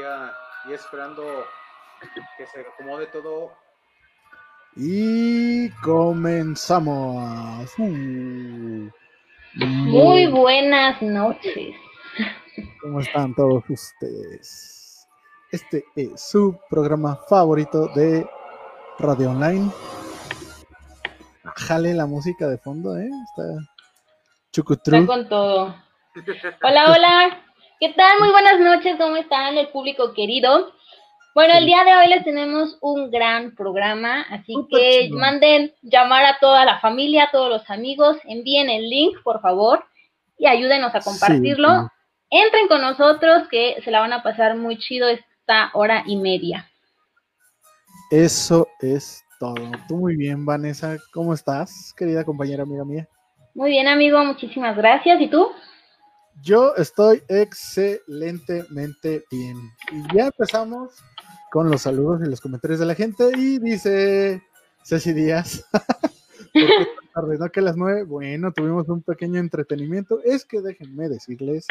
Ya, y esperando que se acomode todo. Y comenzamos. Uh, Muy buenas noches. ¿Cómo están todos ustedes? Este es su programa favorito de Radio Online. Jale la música de fondo, ¿eh? Está chucutru. Está con todo. Hola, hola. ¿Qué tal? Muy buenas noches. ¿Cómo están el público querido? Bueno, el día de hoy les tenemos un gran programa, así que chido. manden llamar a toda la familia, a todos los amigos, envíen el link, por favor, y ayúdenos a compartirlo. Sí. Entren con nosotros, que se la van a pasar muy chido esta hora y media. Eso es todo. Tú muy bien, Vanessa. ¿Cómo estás, querida compañera amiga mía? Muy bien, amigo, muchísimas gracias. ¿Y tú? Yo estoy excelentemente bien. Y ya empezamos con los saludos y los comentarios de la gente. Y dice Ceci Díaz. ¿Por qué tan tarde? ¿No que las nueve? Bueno, tuvimos un pequeño entretenimiento. Es que déjenme decirles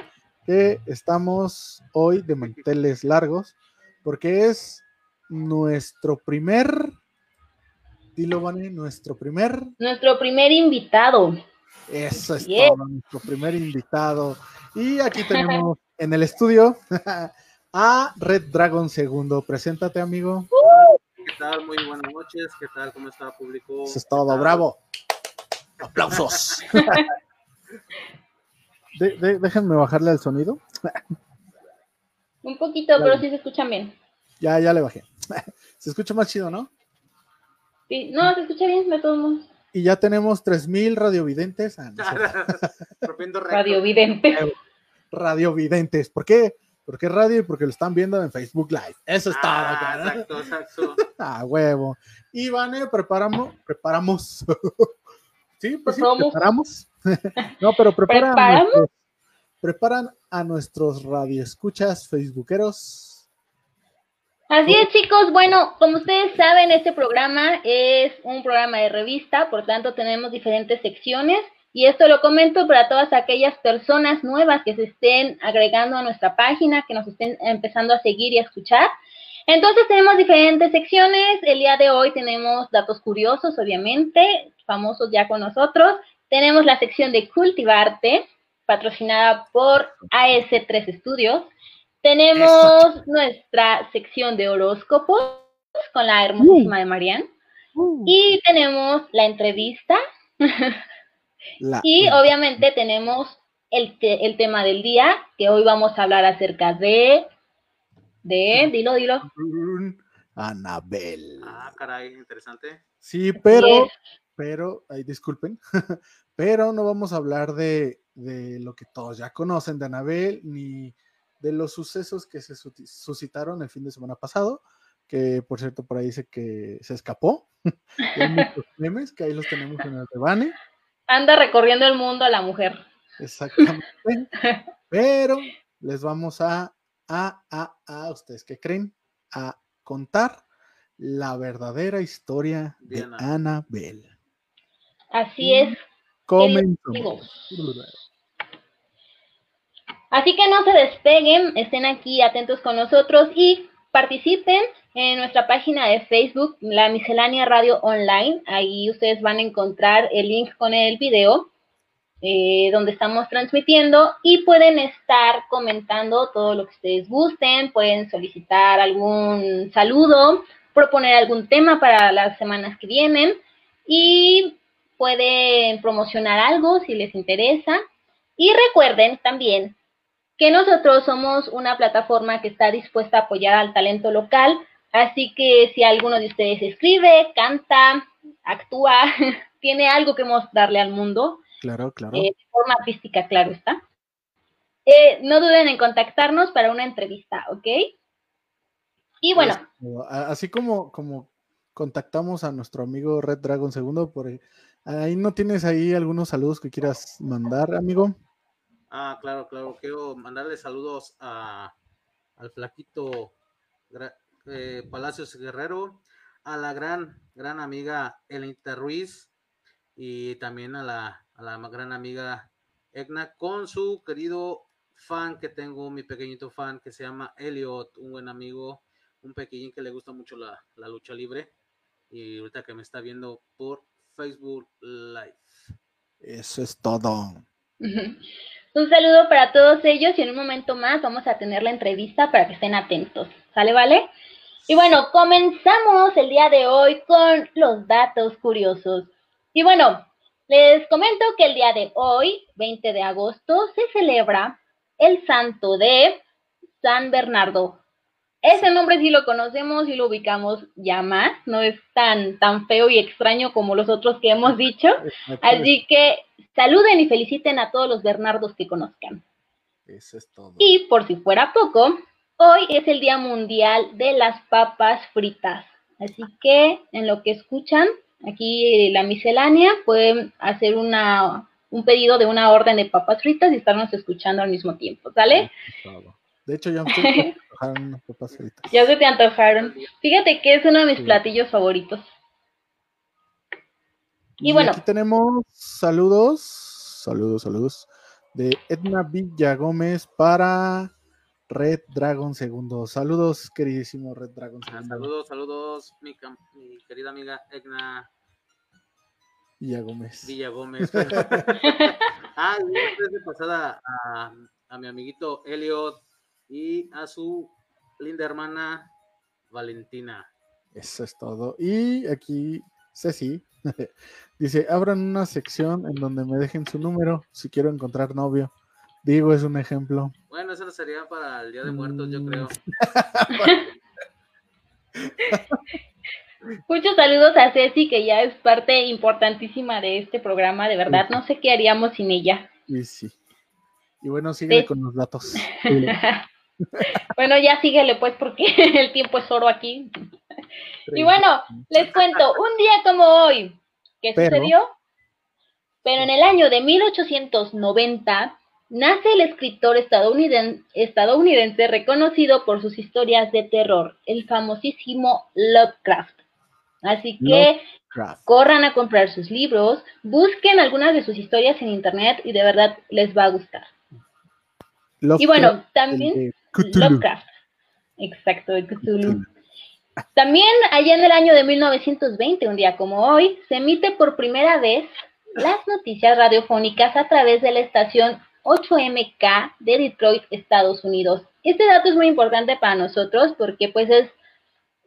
que estamos hoy de manteles largos porque es nuestro primer. Dilo, Vane, nuestro primer Nuestro primer invitado. Eso es Bien. todo, nuestro primer invitado. Y aquí tenemos en el estudio a Red Dragon II. Preséntate, amigo. ¿Qué tal? Muy buenas noches. ¿Qué tal? ¿Cómo está público? Eso es todo, bravo. Aplausos. De- de- déjenme bajarle el sonido. Un poquito, pero sí se escuchan bien. Ya, ya le bajé. Se escucha más chido, ¿no? Sí, no, se escucha bien de todos modos. Y ya tenemos 3000 radiovidentes. Ah, no es cierto. Rompiendo récord. Radio Vidente. radiovidentes. ¿Por qué? Porque es radio y porque lo están viendo en Facebook Live. Eso es todo. Ah, exacto, exacto. Ah, huevo. Y Vane, preparamos, preparamos. sí, pues sí, Preparamos. no, pero preparan, ¿Preparamos? a nuestros- preparan a nuestros radioescuchas facebookeros. Así es, chicos. Bueno, como ustedes saben, este programa es un programa de revista, por tanto tenemos diferentes secciones. Y esto lo comento para todas aquellas personas nuevas que se estén agregando a nuestra página, que nos estén empezando a seguir y a escuchar. Entonces tenemos diferentes secciones. El día de hoy tenemos datos curiosos, obviamente, famosos ya con nosotros. Tenemos la sección de Cultivarte, patrocinada por AS3 Estudios. Tenemos nuestra sección de horóscopos con la hermosísima de Marian. Y tenemos la entrevista. La- Y obviamente tenemos el, te- el tema del día, que hoy vamos a hablar acerca de... De, dilo, dilo. Anabel. Ah, caray, interesante. Sí, pero, Yes. pero, ay, disculpen, pero no vamos a hablar de, de lo que todos ya conocen de Anabel, ni de los sucesos que se suscitaron el fin de semana pasado, que por cierto por ahí dice que se escapó. Hay muchos memes que ahí los tenemos en el rebane. Anda recorriendo el mundo a la mujer. Exactamente. Pero les vamos a, a, a, a, ¿ustedes qué creen? A contar la verdadera historia de De Ana. Anabel. Así es. Comenzamos. Así que no se despeguen, estén aquí atentos con nosotros y participen en nuestra página de Facebook, la Miscelánea Radio Online. Ahí ustedes van a encontrar el link con el video eh, donde estamos transmitiendo y pueden estar comentando todo lo que ustedes gusten, pueden solicitar algún saludo, proponer algún tema para las semanas que vienen y pueden promocionar algo si les interesa. Y recuerden también que nosotros somos una plataforma que está dispuesta a apoyar al talento local, así que si alguno de ustedes escribe, canta, actúa, tiene algo que mostrarle al mundo, Claro, claro. eh, de forma artística, claro está, eh, no duden en contactarnos para una entrevista, ¿ok? Y bueno, a- Así como, como contactamos a nuestro amigo Red Dragon II, por ahí- ahí no tienes ahí algunos saludos que quieras mandar, amigo. Ah, claro, claro. Quiero mandarle saludos a, al flaquito eh, Palacios Guerrero, a la gran, gran amiga Elenita Ruiz y también a la, a la gran amiga Egna con su querido fan que tengo, mi pequeñito fan que se llama Elliot, un buen amigo, un pequeñín que le gusta mucho la, la lucha libre y ahorita que me está viendo por Facebook Live. Eso es todo. Un saludo para todos ellos y en un momento más vamos a tener la entrevista para que estén atentos. ¿Sale, vale? Y bueno, comenzamos el día de hoy con los datos curiosos. Y bueno, les comento que el día de hoy, 20 de agosto, se celebra el santo de San Bernardo. Ese nombre sí lo conocemos y lo ubicamos ya más, no es tan, tan feo y extraño como los otros que hemos dicho. Así que saluden y feliciten a todos los Bernardos que conozcan. Eso es todo. Y por si fuera poco, hoy es el Día Mundial de las Papas Fritas. Así que en lo que escuchan, aquí la miscelánea, pueden hacer una, un pedido de una orden de papas fritas y estarnos escuchando al mismo tiempo, ¿sale? De hecho, ya me antojaron unas papas fritas. Ya se te antojaron. Fíjate que es uno de mis platillos favoritos. Y, bueno. Aquí tenemos saludos, saludos, saludos de Edna Villa Gómez para Red Dragon Segundo. Saludos, queridísimo Red Dragon Segundo. saludos, saludos, mi, querida amiga Edna Villa Gómez. Villa Gómez. ah, y de pasada a, a mi amiguito Elliot y a su linda hermana Valentina. Eso es todo. Y aquí Ceci dice, abran una sección en donde me dejen su número si quiero encontrar novio. Digo, es un ejemplo. Bueno, eso sería para el Día de Muertos, yo creo. Muchos saludos a Ceci, que ya es parte importantísima de este programa, de verdad. No sé qué haríamos sin ella. Y sí. Y bueno, sigue con los datos. bueno, ya síguele pues porque el tiempo es oro aquí. Y bueno, les cuento, un día como hoy, ¿qué sucedió? Pero en el año de 1890 nace el escritor estadounidense, estadounidense reconocido por sus historias de terror, el famosísimo Lovecraft. Así que corran a comprar sus libros, busquen algunas de sus historias en internet y de verdad les va a gustar. y bueno, también Lovecraft. Exacto, de Cthulhu. También allá en el año de 1920, un día como hoy, se emite por primera vez las noticias radiofónicas a través de la estación 8MK de Detroit, Estados Unidos. Este dato es muy importante para nosotros porque pues es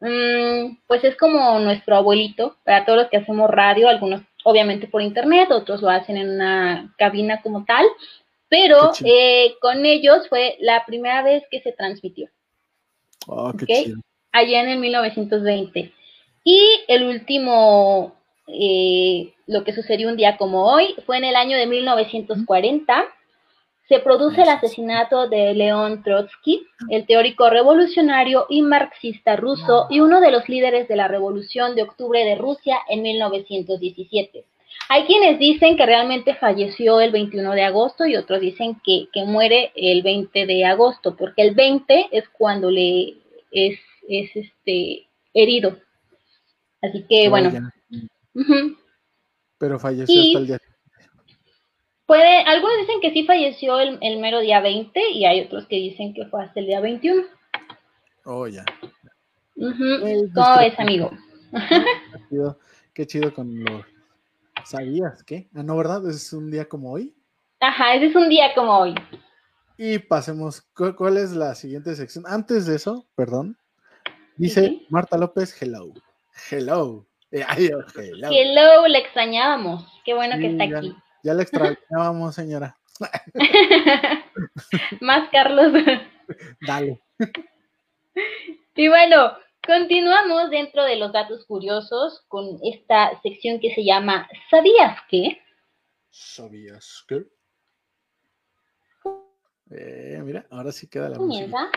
mm, pues es como nuestro abuelito para todos los que hacemos radio, algunos obviamente por internet, otros lo hacen en una cabina como tal, pero eh, con ellos fue la primera vez que se transmitió. Oh, qué Allá en el 1920. Y el último, eh, lo que sucedió un día como hoy, fue en el año de 1940 se produce el asesinato de León Trotsky, el teórico revolucionario y marxista ruso y uno de los líderes de la Revolución de Octubre de Rusia en 1917. Hay quienes dicen que realmente falleció el 21 de agosto y otros dicen que, muere el 20 de agosto, porque el 20 es cuando le es, este herido. Así que bueno. Pero falleció hasta el día Puede, algunos dicen que sí falleció el, mero día 20 y hay otros que dicen que fue hasta el día 21. Oh, ya. ¿Cómo ves, amigo? Qué chido, con los... ¿Sabías qué? Ah, no, ¿verdad? Es un día como hoy. Ajá, ese es un día como hoy. Y pasemos, ¿cuál es la siguiente sección? Antes de eso, perdón, dice Marta López, hello. Hello. hello. Hello, le extrañábamos. Qué bueno que está aquí. Ya la extrañábamos, señora. Más, Carlos. Dale. Y bueno, continuamos dentro de los datos curiosos con esta sección que se llama ¿Sabías qué? ¿Sabías qué? Eh, mira, ahora sí queda la música.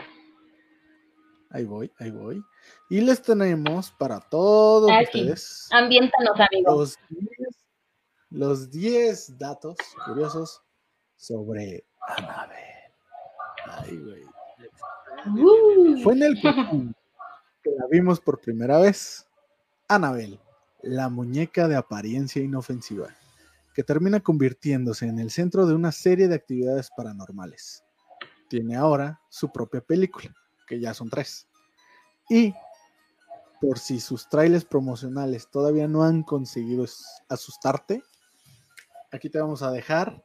Ahí voy, ahí voy. Y les tenemos para todos ustedes. Ambiéntanos, amigos los 10 datos curiosos sobre Annabelle. Ay, güey. Uh. Fue en el la vimos por primera vez. Annabelle, la muñeca de apariencia inofensiva, que termina convirtiéndose en el centro de una serie de actividades paranormales. tiene ahora su propia película, que ya son tres. Y por si sus trailers promocionales todavía no han conseguido asustarte, aquí te vamos a dejar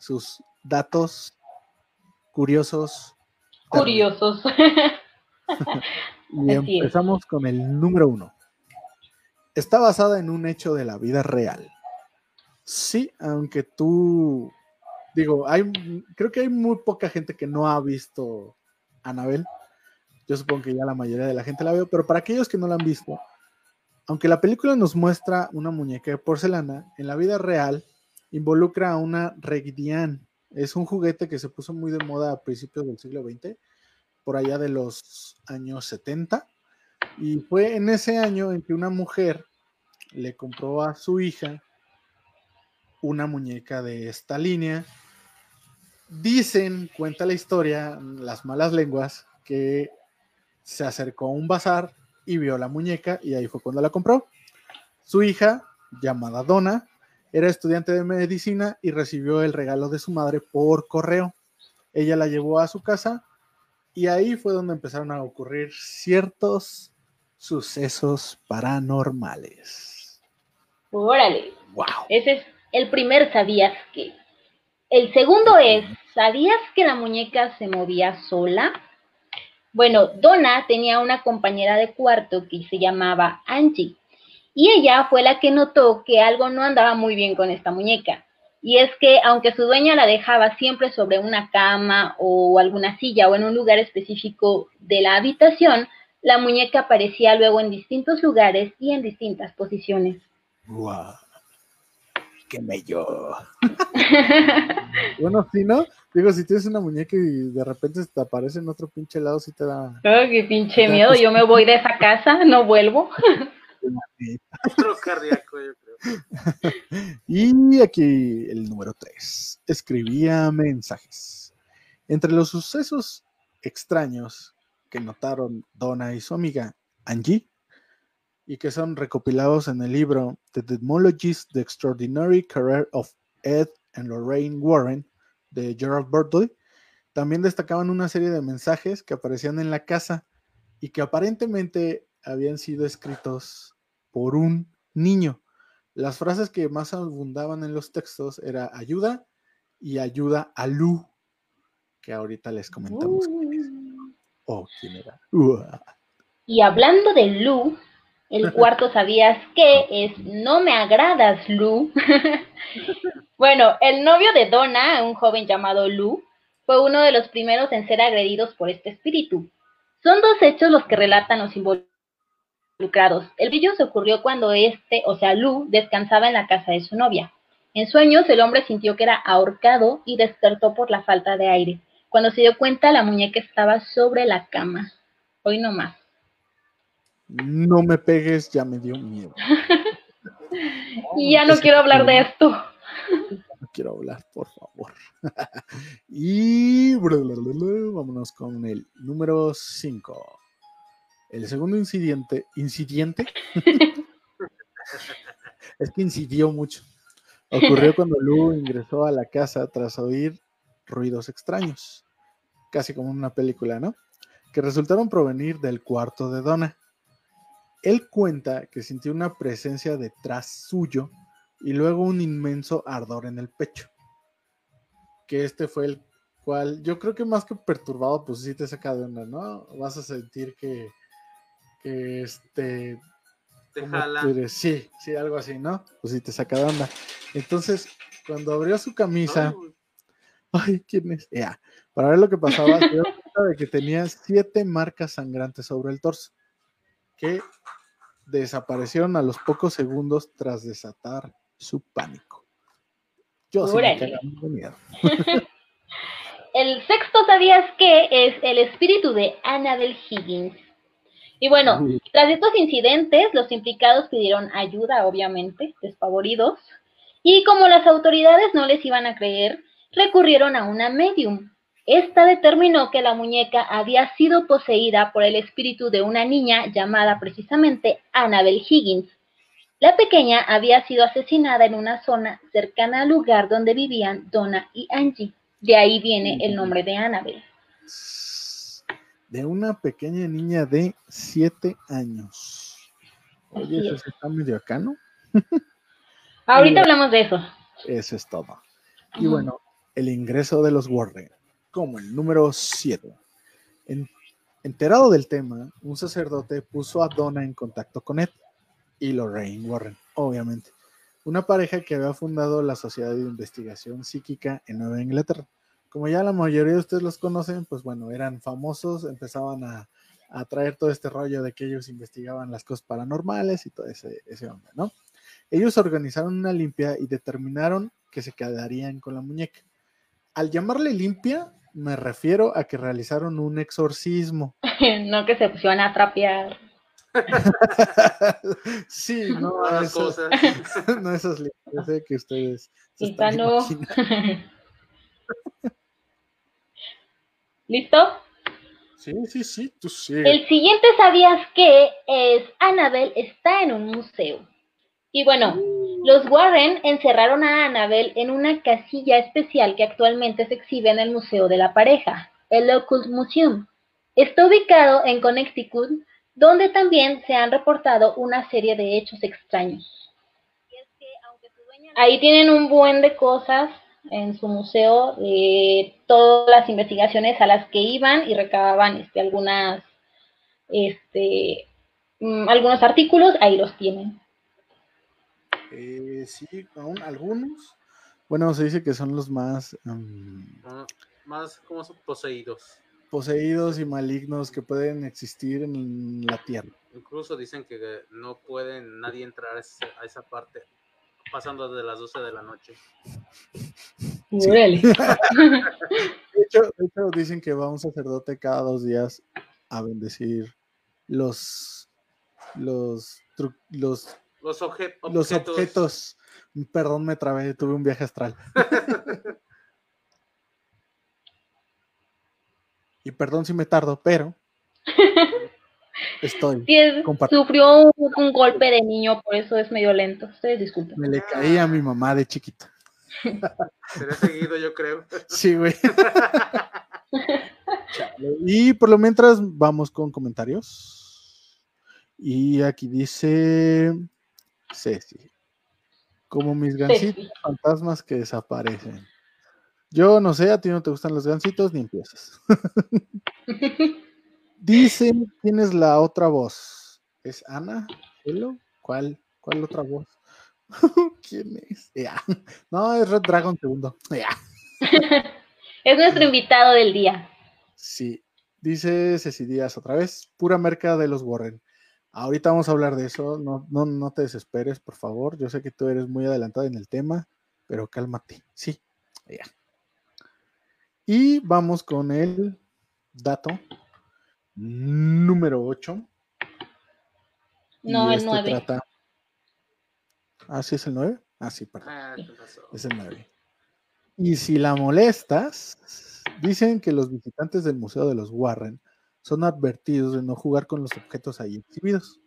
sus datos curiosos. Curiosos. y empezamos con el número uno. Está basada en un hecho de la vida real. Sí, aunque tú, digo, hay, creo que hay muy poca gente que no ha visto Anabel. Yo supongo que ya la mayoría de la gente la veo, pero para aquellos que no la han visto, aunque la película nos muestra una muñeca de porcelana, en la vida real involucra a una Regdian. Es un juguete que se puso muy de moda a principios del siglo XX, por allá de los años 70. Y fue en ese año en que una mujer le compró a su hija una muñeca de esta línea. Dicen, cuenta la historia, las malas lenguas, que se acercó a un bazar y vio la muñeca y ahí fue cuando la compró. Su hija, llamada Donna, era estudiante de medicina y recibió el regalo de su madre por correo. Ella la llevó a su casa y ahí fue donde empezaron a ocurrir ciertos sucesos paranormales. Órale. Wow. Ese es el primer sabías que. El segundo es, ¿sabías que la muñeca se movía sola? Bueno, Donna tenía una compañera de cuarto que se llamaba Angie y ella fue la que notó que algo no andaba muy bien con esta muñeca. Y es que aunque su dueña la dejaba siempre sobre una cama o alguna silla o en un lugar específico de la habitación, la muñeca aparecía luego en distintos lugares y en distintas posiciones. ¡Wow! ¡Qué bello! bueno, si no, digo, si tienes una muñeca y de repente te aparece en otro pinche lado, sí te da. Oh, qué pinche miedo! Yo me voy de esa casa, no vuelvo. cardíaco, yo creo. y aquí el número 3. Escribía mensajes. Entre los sucesos extraños que notaron Donna y su amiga Angie, y que son recopilados en el libro The Etymologies, The Extraordinary Career of Ed and Lorraine Warren de Gerald Bertley, también destacaban una serie de mensajes que aparecían en la casa y que aparentemente habían sido escritos por un niño. Las frases que más abundaban en los textos era ayuda y ayuda a Lu, que ahorita les comentamos Oh, quién era. Y hablando de Lu, el cuarto sabías que es no me agradas, Lu. bueno, el novio de Donna, un joven llamado Lu, fue uno de los primeros en ser agredidos por este espíritu. Son dos hechos los que relatan los involucrados el brillo se ocurrió cuando este, o sea, Lu, descansaba en la casa de su novia. En sueños, el hombre sintió que era ahorcado y despertó por la falta de aire. Cuando se dio cuenta, la muñeca estaba sobre la cama. Hoy no más. No me pegues, ya me dio miedo. y ya no quiero hablar de esto. No quiero hablar, por favor. y vámonos con el número 5. El segundo incidente, incidente, es que incidió mucho. Ocurrió cuando Lu ingresó a la casa tras oír ruidos extraños, casi como en una película, ¿no? Que resultaron provenir del cuarto de Donna. Él cuenta que sintió una presencia detrás suyo y luego un inmenso ardor en el pecho. Que este fue el cual, yo creo que más que perturbado, pues sí te saca de onda, ¿no? Vas a sentir que, este sí, sí, algo así, ¿no? Pues sí te saca de onda. Entonces, cuando abrió su camisa, ay, ¿quién es? Ya, para ver lo que pasaba, se dio cuenta de que tenía siete marcas sangrantes sobre el torso, que desaparecieron a los pocos segundos tras desatar su pánico. Yo sí me de miedo. el sexto, ¿sabías que es el espíritu de Annabel Higgins? Y bueno, tras estos incidentes, los implicados pidieron ayuda, obviamente, despavoridos, y como las autoridades no les iban a creer, recurrieron a una medium. Esta determinó que la muñeca había sido poseída por el espíritu de una niña llamada precisamente Annabel Higgins. La pequeña había sido asesinada en una zona cercana al lugar donde vivían Donna y Angie. De ahí viene el nombre de Annabelle. De una pequeña niña de siete años. Oye, Así eso es. está medio acá, ¿no? Ahorita Y- hablamos de eso. Eso es todo. Y bueno, el ingreso de los Warren, como el número 7. enterado del tema, un sacerdote puso a Donna en contacto con Ed y Lorraine Warren, obviamente, una pareja que había fundado la Sociedad de Investigación Psíquica en Nueva Inglaterra. Como ya la mayoría de ustedes los conocen, pues bueno, eran famosos, empezaban a, a traer todo este rollo de que ellos investigaban las cosas paranormales y todo ese, ese onda, ¿no? Ellos organizaron una limpia y determinaron que se quedarían con la muñeca. Al llamarle limpia, me refiero a que realizaron un exorcismo. no que se pusieron a trapear. sí, no, las eso- cosas. no esas limpias eh, que ustedes se están no. ¿Listo? Sí, sí, sí, tú sí. El siguiente sabías que es Annabelle está en un museo. Y bueno, los Warren encerraron a Annabelle en una casilla especial que actualmente se exhibe en el Museo de la Pareja, el Occult Museum. Está ubicado en Connecticut, donde también se han reportado una serie de hechos extraños. Ahí tienen un buen de cosas en su museo, eh, todas las investigaciones a las que iban y recababan este, algunas, este, mm, algunos artículos, ahí los tienen. Eh, sí, aún algunos. Bueno, se dice que son los más Ah, Más como son poseídos. poseídos y malignos que pueden existir en la Tierra. Incluso dicen que eh, no pueden nadie entrar a esa parte pasando de las 12 de la noche. De hecho, de hecho, dicen que va un sacerdote cada dos días a bendecir los los tru- los, Los, obje- los objetos. objetos. Perdón, me trabé, tuve un viaje astral. y perdón si me tardo, pero estoy. Sí, es- Compart- sufrió un, un golpe de niño, por eso es medio lento. Ustedes disculpen. Me le caí a mi mamá de chiquito. Será seguido, yo creo. Sí, güey. Y por lo mientras vamos con comentarios. Y aquí dice Ceci. Como mis gancitos fantasmas que desaparecen. Yo no sé, a ti no te gustan los gancitos ni empiezas. Dice, tienes la otra voz. ¿Es Ana? ¿Hello? ¿Cuál? ¿Cuál otra voz? ¿Quién es? No, es Red Dragon segundo. Es nuestro invitado del día. Sí, dice Ceci Díaz otra vez, pura merca de los Warren. Ahorita vamos a hablar de eso, no, no, no te desesperes, por favor. Yo sé que tú eres muy adelantada en el tema, pero cálmate. Sí, ya. Y vamos con el dato número 8. No, el 9. Trata... Ah, sí, es el 9. Ah, sí, perdón. Ah, ¿qué pasó? Es el 9. Y si la molestas, dicen que los visitantes del Museo de los Warren son advertidos de no jugar con los objetos ahí exhibidos.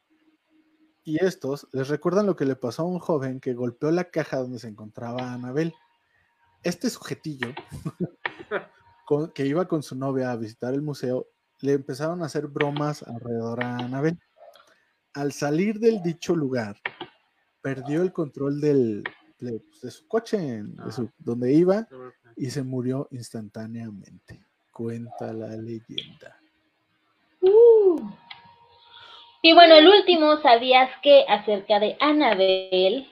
Y estos les recuerdan lo que le pasó a un joven que golpeó la caja donde se encontraba Anabel. Este sujetillo, con- que iba con su novia a visitar el museo, le empezaron a hacer bromas alrededor a Anabel. Al salir del dicho lugar, perdió el control del, de, pues, de su coche, en- de su- donde iba, y se murió instantáneamente. Cuenta la leyenda. Uh. Y bueno, el último, ¿sabías que acerca de Annabelle?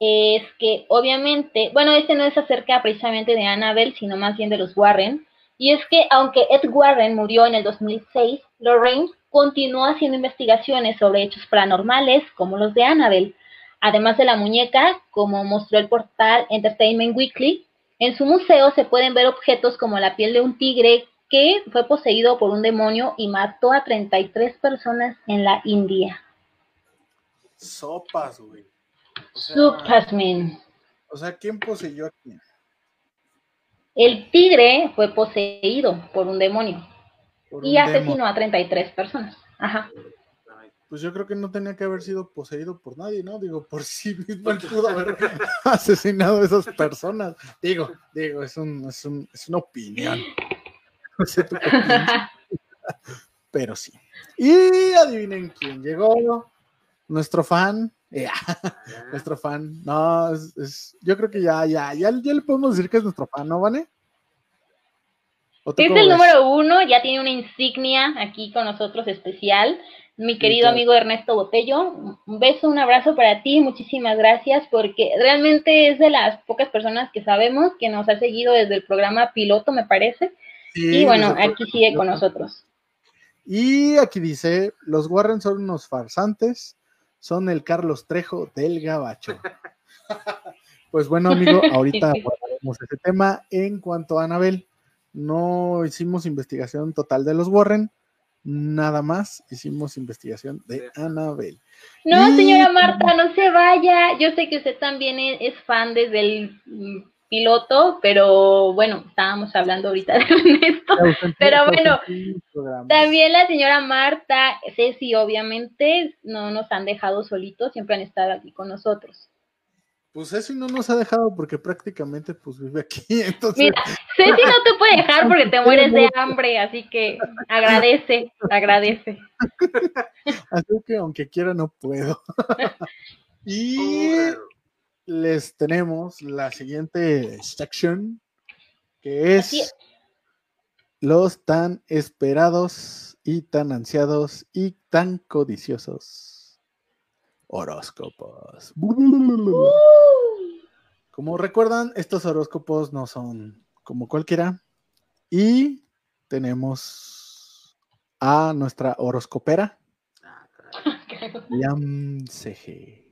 Es que obviamente, bueno, este no es acerca precisamente de Annabelle, sino más bien de los Warren. Y es que aunque Ed Warren murió en el 2006, Lorraine continuó haciendo investigaciones sobre hechos paranormales como los de Annabelle. Además de la muñeca, como mostró el portal Entertainment Weekly, en su museo se pueden ver objetos como la piel de un tigre que fue poseído por un demonio y mató a 33 personas en la India. Sopas, güey. O sea, Superman. o sea, ¿quién poseyó a quién? El tigre fue poseído por un demonio y asesinó a 33 personas. Ajá. Pues yo creo que no tenía que haber sido poseído por nadie, ¿no? Digo, por sí mismo él pudo haber asesinado a esas personas. Digo, digo, es, un, es, un, es una opinión. No sé tú qué piensas. Pero sí. Y adivinen quién llegó. Nuestro fan. nuestro fan. No, es, es- yo creo que ya, ya, ya, ya le podemos decir que es nuestro fan, ¿no, Vane? ¿O tú Es el ves? número uno, ya tiene una insignia aquí con nosotros especial. Mi querido amigo Ernesto Botello, un beso, un abrazo para ti, muchísimas gracias, porque realmente es de las pocas personas que sabemos que nos ha seguido desde el programa piloto, me parece. Sí, Y bueno, aquí sigue con nosotros. Y aquí dice, los Warren son unos farsantes, son el Carlos Trejo del Gabacho. pues bueno, amigo, ahorita Sí, sí. abordaremos ese tema. En cuanto a Anabel, no hicimos investigación total de los Warren, nada más hicimos investigación de Anabel. No, Y- señora Marta, no se vaya. Yo sé que usted también es, es fan desde el mm, piloto, pero bueno, estábamos hablando ahorita de Ernesto. Pero bueno, También la señora Marta, Ceci, obviamente, no nos han dejado solitos, siempre han estado aquí con nosotros. Pues eso no nos ha dejado porque prácticamente pues vive aquí, entonces Mira, Ceci no te puede dejar porque te mueres de hambre, así que agradece, agradece. así que aunque quiera no puedo. y les tenemos la siguiente sección, que es es. los tan esperados y tan ansiados y tan codiciosos horóscopos. Como recuerdan, estos horóscopos no son como cualquiera y tenemos a nuestra horoscopera, Ah. Mariam CG.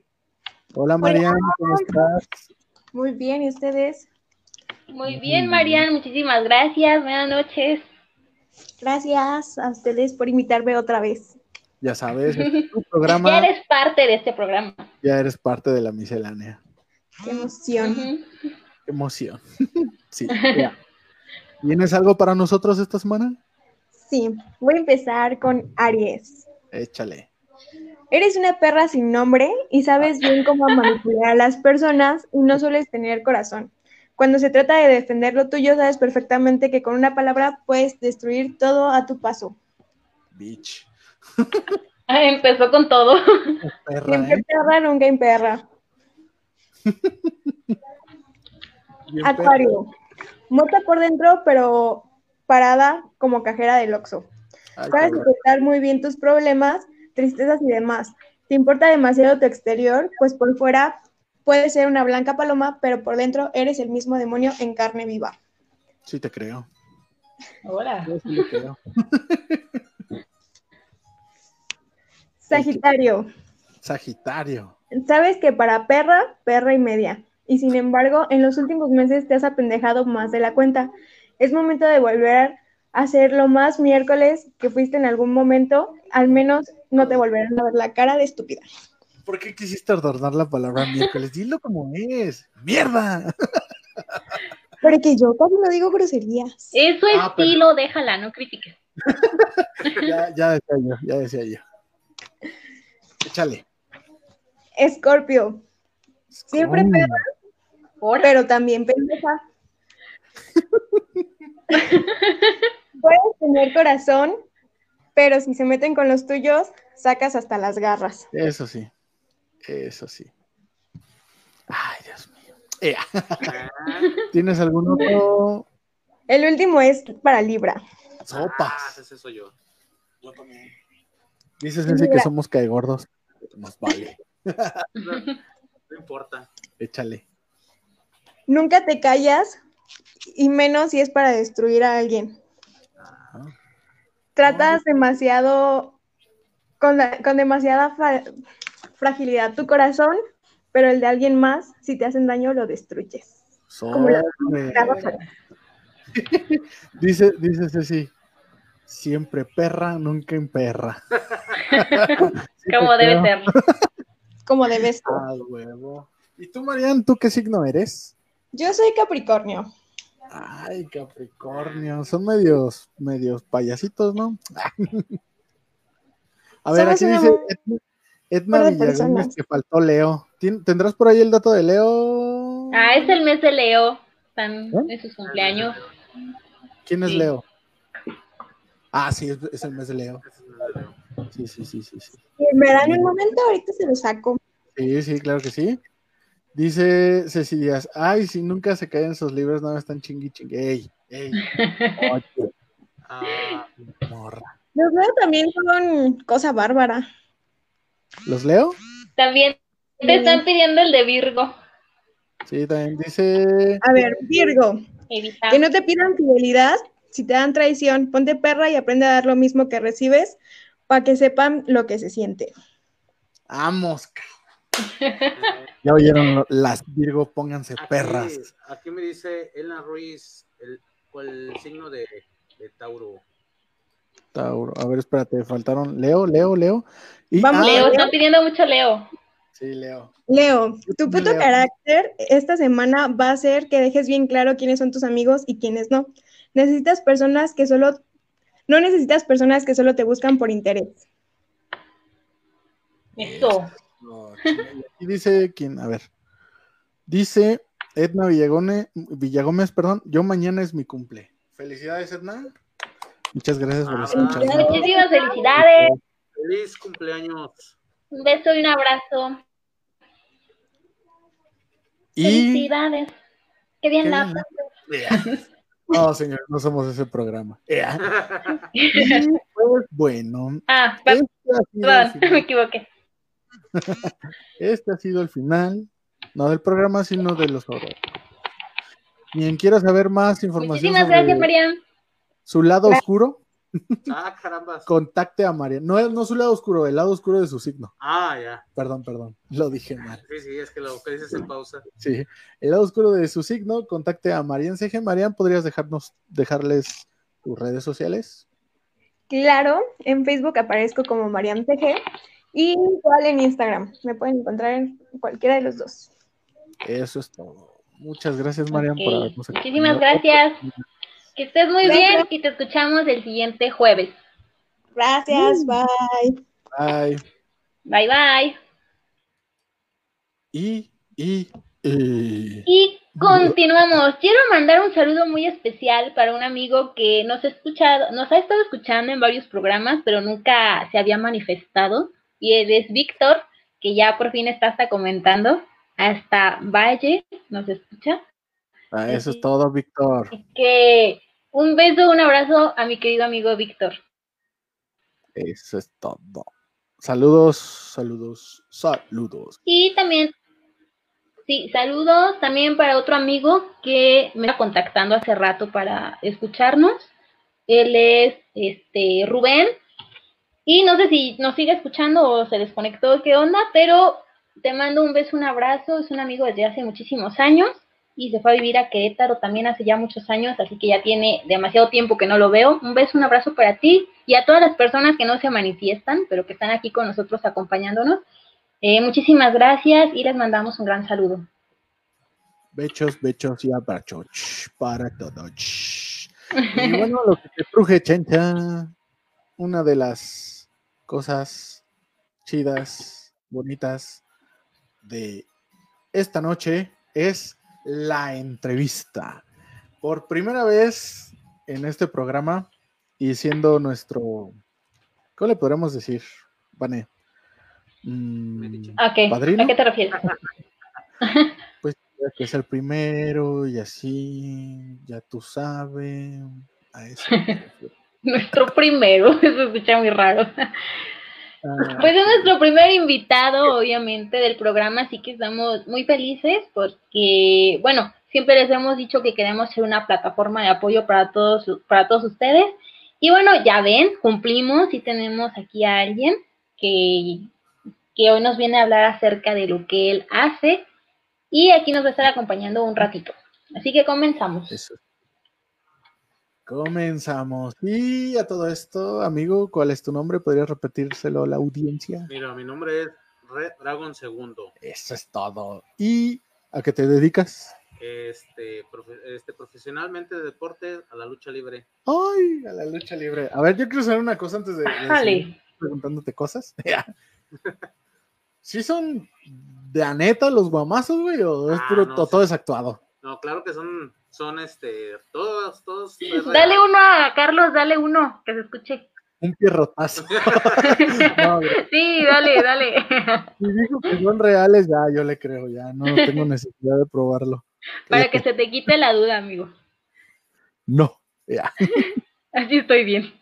Hola Mariam, ¿cómo estás? Muy bien, ¿y ustedes? Muy bien, Marian, muchísimas gracias, buenas noches. Gracias a ustedes por invitarme otra vez. Ya sabes, es tu Ya programa, eres parte de este programa. ya eres parte de la miscelánea. Qué emoción. Qué emoción. Sí, ya. ¿Tienes algo para nosotros esta semana? Sí, voy a empezar con Aries. Échale. Eres una perra sin nombre y sabes bien cómo manipular a las personas y no sueles tener corazón. Cuando se trata de defender lo tuyo, sabes perfectamente que con una palabra puedes destruir todo a tu paso. Bitch. Empezó con todo. Perra, Siempre ¿eh? perra, nunca imperra. Acuario. Muerta por dentro, pero parada como cajera del Oxxo. Sabes detectar muy bien tus problemas, tristezas y demás. Te importa demasiado tu exterior, pues por fuera puedes ser una blanca paloma, pero por dentro eres el mismo demonio en carne viva. Sí te creo. Hola. Yo sí le creo. Sagitario. Sagitario. Sabes que para perra, perra y media. Y sin embargo, en los últimos meses te has apendejado más de la cuenta. Es momento de volver a ser lo más miércoles que fuiste en algún momento. Al menos no te volverán a ver la cara de estúpida. ¿Por qué quisiste adornar la palabra miércoles? Dilo como es. ¡Mierda! Porque yo casi no digo groserías. Es su Ah, pero- estilo, déjala, no critiques. Ya, ya decía yo, ya decía yo. Échale. Escorpio. Siempre Mm. perra, pero también pendeja. Puedes tener corazón, pero si se meten con los tuyos, sacas hasta las garras. Eso sí. Eso sí. Ay, Dios mío. Ea. Ah, ¿Tienes algún otro? El último es para Libra. Ah, Sopas. ese soy yo. Yo también. Dices ese que somos caegordos. Nos vale. No, no importa. Échale. Nunca te callas, y menos si es para destruir a alguien. Ajá. Tratas demasiado, con, la- con demasiada fa- fragilidad tu corazón, pero el de alguien más, si te hacen daño, lo destruyes. Como la- la. Dice, dice Ceci. Siempre perra, nunca imperra. Sí te como debe ser. Como debes. ser. Ah, huevo. ¿Y tú, Marian, tú qué signo eres? Yo soy Capricornio. Ay, Capricornio. Son medios, medios payasitos, ¿no? A ver, aquí dice Edna, Edna Villagómez que faltó Leo. ¿Tien- ¿Tendrás por ahí el dato de Leo? Ah, es el mes de Leo. Están ¿Eh? en sus cumpleaños. ¿Quién es sí. Leo? Ah, sí, es, es el mes de Leo. Ese es el de Leo. Sí, sí, sí, sí, sí. Me dan un momento, ahorita se lo saco. Sí, sí, claro que sí. Dice Ceci Díaz, ay, si nunca se caen sus libros, no están chingui chingui. Ey, ey. Ah, morra. Los veo también con cosa bárbara. ¿Los leo? También te están pidiendo el de Virgo. Sí, también dice. A ver, Virgo, Evita. que no te pidan fidelidad si te dan traición. Ponte perra y aprende a dar lo mismo que recibes para que sepan lo que se siente. Vamos. Ya oyeron las Virgo, pónganse aquí, perras. aquí me dice Elena Ruiz, el, el signo de, de Tauro. Tauro. A ver, espérate, faltaron Leo, Leo, Leo. Y, Vamos, ah, Leo, están pidiendo mucho Leo. Sí, Leo. Leo, tu puto leo. carácter esta semana va a ser que dejes bien claro quiénes son tus amigos y quiénes no. Necesitas personas que solo, no necesitas personas que solo te buscan por interés. Chinga, y aquí dice quién, a ver. Dice Edna Villagone, Villagómez, perdón, yo mañana es mi cumple. Felicidades, Edna. Muchas gracias por Ah, escucharnos. Muchísimas felicidades. Feliz cumpleaños. Un beso y un abrazo. Y Felicidades. Qué bien Qué la bien. No, señor, no somos ese programa. Pues bueno, Ah, este ha, sido el perdón, me equivoqué. este ha sido el final, no del programa, sino de los horrores. Quien quiera saber más información Muchísimas sobre gracias, Marian. su lado oscuro, Ah, caramba. contacte a María. No, no su lado oscuro, el lado oscuro de su signo. Ah, ya. Perdón, perdón, lo dije mal. Sí, sí, es que lo que dices en pausa. Sí, el lado oscuro de su signo, contacte a Marian CG. Marian, ¿podrías dejarnos, dejarles tus redes sociales? Claro, en Facebook aparezco como Mariam TG y igual en Instagram. Me pueden encontrar en cualquiera de los dos. Eso es todo. Muchas gracias, Marian, por habernos Muchísimas gracias. Que estés muy Gracias. bien y te escuchamos el siguiente jueves. Gracias, bye. Bye. Bye bye. Y, y, y. Y continuamos. Quiero mandar un saludo muy especial para un amigo que nos ha escuchado, nos ha estado escuchando en varios programas, pero nunca se había manifestado. Y él es Víctor, que ya por fin está hasta comentando. Hasta Valle nos escucha. Ah, eso es todo, Víctor. Que un beso, un abrazo a mi querido amigo Víctor. Eso es todo. Saludos, saludos, saludos. Y también, sí, saludos también para otro amigo que me está contactando hace rato para escucharnos. Él es este Rubén. Y no sé si nos sigue escuchando o se desconectó, qué onda, pero te mando un beso, un abrazo. Es un amigo desde hace muchísimos años y se fue a vivir a Querétaro también hace ya muchos años, así que ya tiene demasiado tiempo que no lo veo. Un beso, un abrazo para ti y a todas las personas que no se manifiestan, pero que están aquí con nosotros acompañándonos. Eh, muchísimas gracias y les mandamos un gran saludo. Bechos, bechos y abrazos para todos. Y bueno, lo que te truje, chencha, una de las cosas chidas, bonitas de esta noche es la entrevista. Por primera vez en este programa y siendo nuestro, ¿cómo le podríamos decir, Vane? Mm, ¿Padrino? ¿a qué te refieres? pues que es el primero y así, ya tú sabes. A eso. Nuestro primero, eso escucha muy raro. Ah, Pues es nuestro primer invitado, obviamente, del programa, así que estamos muy felices porque, bueno, siempre les hemos dicho que queremos ser una plataforma de apoyo para todos, para todos ustedes. Y bueno, ya ven, cumplimos y tenemos aquí a alguien que, que hoy nos viene a hablar acerca de lo que él hace y aquí nos va a estar acompañando un ratito. Así que comenzamos. eso. Comenzamos. Y a todo esto, amigo, ¿cuál es tu nombre? ¿Podrías repetírselo a la audiencia? Mira, mi nombre es Red Dragon Segundo. Eso es todo. ¿Y a qué te dedicas? Este, profe- este, profesionalmente de deporte a la lucha libre. Ay, a la lucha libre. A ver, yo quiero saber una cosa antes de. de preguntándote cosas. ¿Sí son de aneta los guamazos, güey? ¿O es Ah, puro, no, to- sí. todo es actuado? No, claro que son, son este, todos, todos. Dale uno a Carlos, dale uno, que se escuche. Un pierrotazo. no. Sí, dale, dale. Si dijo que son reales, ya yo le creo, ya no tengo necesidad de probarlo. Para que se te quite la duda, amigo. No, ya. Así estoy bien.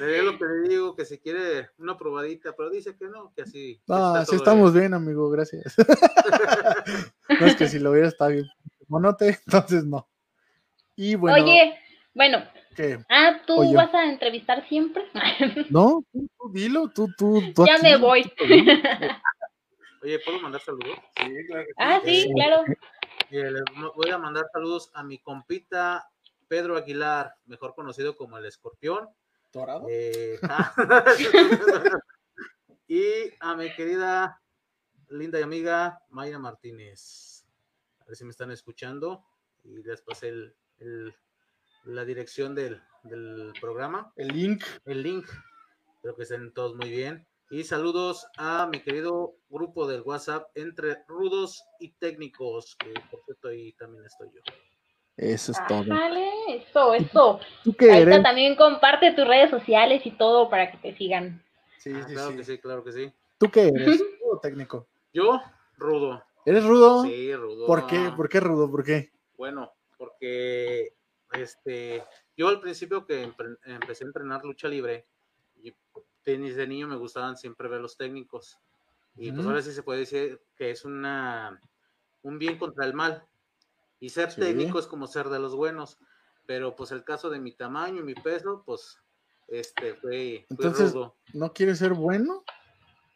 Es lo que le digo, que si quiere una probadita, pero dice que no, que así. No, así todo estamos bien, amigo, gracias. no es que si lo hubiera estado bien monote, entonces no. Y bueno, Oye, bueno, ¿qué? ah, ¿tú Oye. vas a entrevistar siempre? No, tú, tú dilo, tú, tú, tú ya aquí, me voy. tú. Oye, ¿puedo mandar saludos? Sí, claro que ah, sí, claro. Les mo- voy a mandar saludos a mi compita Pedro Aguilar, mejor conocido como el escorpión. ¿Dorado? Eh, y a mi querida, linda y amiga Mayra Martínez. A ver si me están escuchando. Y les pasé el, el- la dirección del, del programa, El link. el link. Espero que estén todos muy bien. Y saludos a mi querido grupo del WhatsApp entre rudos y técnicos, que por cierto ahí también estoy yo. Eso es todo. Vale, eso, eso. ¿Tú qué Ahí eres? está, también comparte tus redes sociales y todo para que te sigan. Sí, Ah, sí, claro sí. que sí, claro que sí. ¿Tú qué eres? ¿Rudo o técnico? Yo, rudo. ¿Eres rudo? Sí, rudo. ¿Por qué? ¿Por qué rudo? ¿Por qué? Bueno, porque este, yo al principio que empecé a entrenar lucha libre, y tenis de niño me gustaban siempre ver los técnicos. Y pues ahora sí se puede decir que es una un bien contra el mal. Y ser Sí. técnico es como ser de los buenos. Pero pues el caso de mi tamaño y mi peso, pues este fue, fue Entonces- rudo. ¿No quieres ser bueno?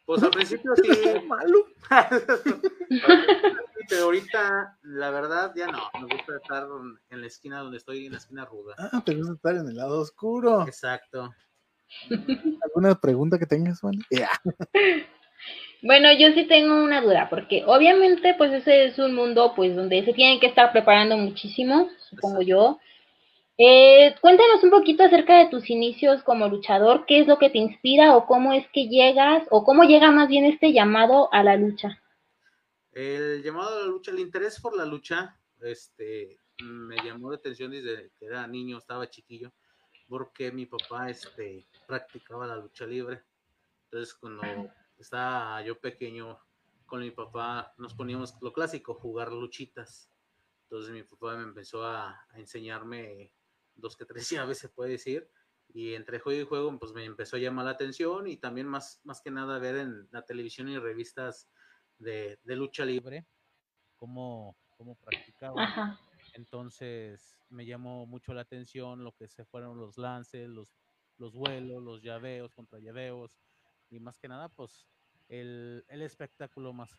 Pues al principio sí, ¿Malo? pero ahorita la verdad ya no, me gusta estar en la esquina donde estoy, en la esquina ruda. Ah, te gusta estar en el lado oscuro. Exacto. ¿Alguna pregunta que tengas, Juan? Ya. Bueno, yo sí tengo una duda, porque obviamente pues ese es un mundo pues donde se tienen que estar preparando muchísimo, supongo yo. Eh, cuéntanos un poquito acerca de tus inicios como luchador, qué es lo que te inspira o cómo es que llegas o cómo llega más bien este llamado a la lucha. El llamado a la lucha, el interés por la lucha, este, me llamó la atención desde que era niño, estaba chiquillo, porque mi papá, este, practicaba la lucha libre. Entonces, cuando estaba yo pequeño, con mi papá nos poníamos lo clásico, jugar luchitas. Entonces mi papá me empezó a, a enseñarme dos que tres llaves, se puede decir. Y entre juego y juego, pues me empezó a llamar la atención y también más, más que nada ver en la televisión y revistas de, de lucha libre cómo, cómo practicaban. Ajá. Entonces me llamó mucho la atención lo que se fueron los lances, los, los vuelos, los llaveos contra llaveos y más que nada pues el, el espectáculo más,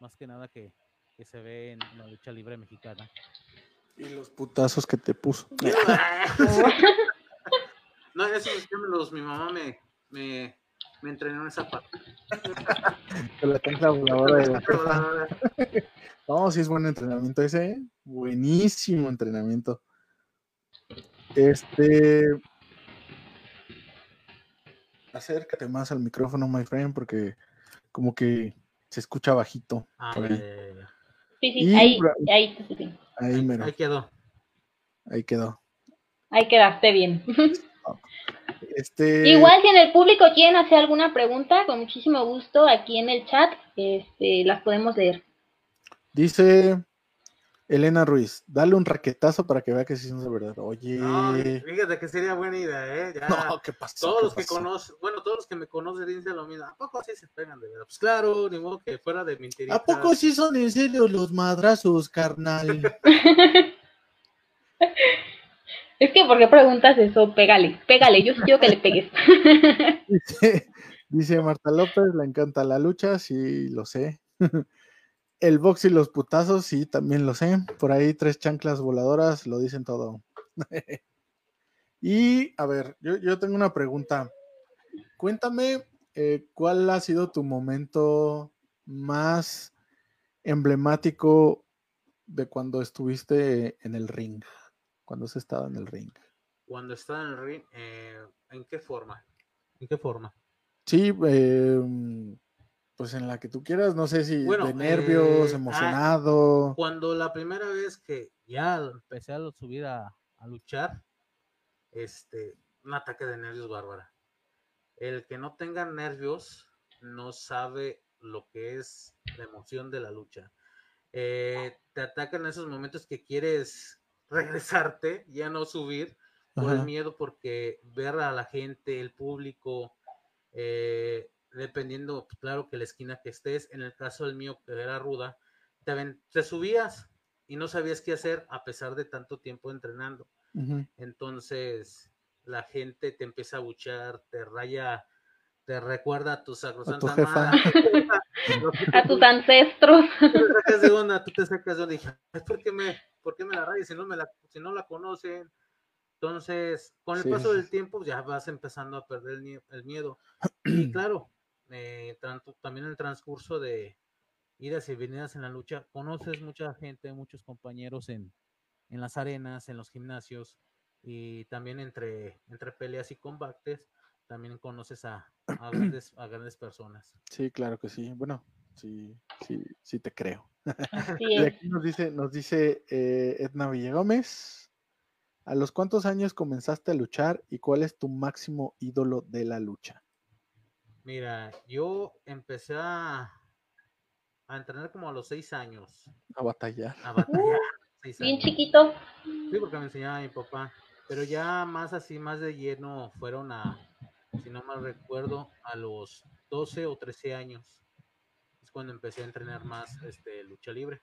más que nada que, que se ve en la lucha libre mexicana. Y los putazos que te puso. no, esos estímulos mi mamá me, me, me entrenó en esa parte. Con la voladora de. No, sí es buen entrenamiento ese, ¿eh? Buenísimo entrenamiento. Este. Acércate más al micrófono, my friend, porque como que se escucha bajito. Ah, por ahí. eh, Sí, sí, Y ahí, Bra- ahí, sí, sí. Ahí, mero, ahí quedó. ahí quedó. Ahí quedaste bien. Este. Igual si en el público quieren hacer alguna pregunta, con muchísimo gusto aquí en el chat, este, las podemos leer. Dice Elena Ruiz, dale un raquetazo para que vea que sí son de verdad. Oye. No, fíjate que sería buena idea, ¿eh? Ya, No, ¿qué pasó? todos ¿Qué los que pasó? conocen, bueno, todos los que me conocen dicen lo mismo. ¿A poco así se pegan de verdad? Pues claro, ni modo que fuera de mentirita. ¿A poco sí son en serio los madrazos, carnal? Es que, ¿por qué preguntas eso? Pégale, pégale, yo sí quiero que le pegues. Dice, dice Marta López, le encanta la lucha, sí, lo sé. El box y los putazos, sí, también lo sé. Por ahí tres chanclas voladoras lo dicen todo. y a ver, yo, yo tengo una pregunta. Cuéntame eh, cuál ha sido tu momento más emblemático de cuando estuviste en el ring, cuando has estado en el ring. cuando está en el ring, eh, ¿en qué forma? ¿En qué forma? Sí, eh, pues en la que tú quieras, no sé si Bueno, de nervios, eh, ah, emocionado. Cuando la primera vez que ya empecé a subir a, a luchar, este, un ataque de nervios bárbara. El que no tenga nervios no sabe lo que es la emoción de la lucha. Eh, te atacan en esos momentos que quieres regresarte, ya no subir, por el miedo, porque ver a la gente, el público, eh, dependiendo, pues, claro que la esquina que estés, en el caso del mío, que era ruda, te, aven- te subías y no sabías qué hacer a pesar de tanto tiempo entrenando. Ujú. Entonces, la gente te empieza a buchar, te raya, te recuerda a tu sacrosanta jefa. madre, lo que A tus ancestros. tú te sacas de onda, tú te sacas de onda y dije, "Ay, ¿por qué me, por qué me la rayas si no, me la, si no la conocen? Entonces, con el Sí, paso del tiempo ya vas empezando a perder el, el miedo. Y claro, eh, tanto, también en el transcurso de idas y venidas en la lucha, conoces mucha gente, muchos compañeros en, en las arenas, en los gimnasios y también entre, entre peleas y combates, también conoces a, a grandes, a grandes personas. Sí, claro que sí. Bueno, sí, sí, sí te creo. Y aquí nos dice, nos dice eh, Edna Villagómez. ¿A los cuántos años comenzaste a luchar y cuál es tu máximo ídolo de la lucha? Mira, yo empecé a, a entrenar como a los seis años, A batallar. a batallar. seis Bien chiquito. Sí, porque me enseñaba mi papá. Pero ya más así, más de lleno, fueron a, si no mal recuerdo, a los 12 o 13 años. Es cuando empecé a entrenar más este, lucha libre.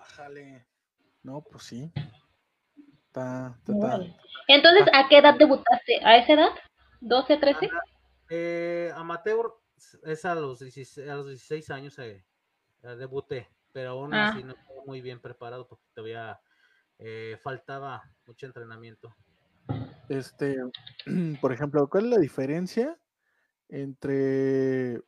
Ájale. No, pues sí. Órale. Entonces, ¿a qué edad debutaste? ¿A esa edad? ¿12, 13? Eh, amateur es a los 16, a los 16 años eh, eh, debuté, pero aún Ah. así no estaba muy bien preparado porque todavía eh, faltaba mucho entrenamiento. Este, por ejemplo, ¿cuál es la diferencia entre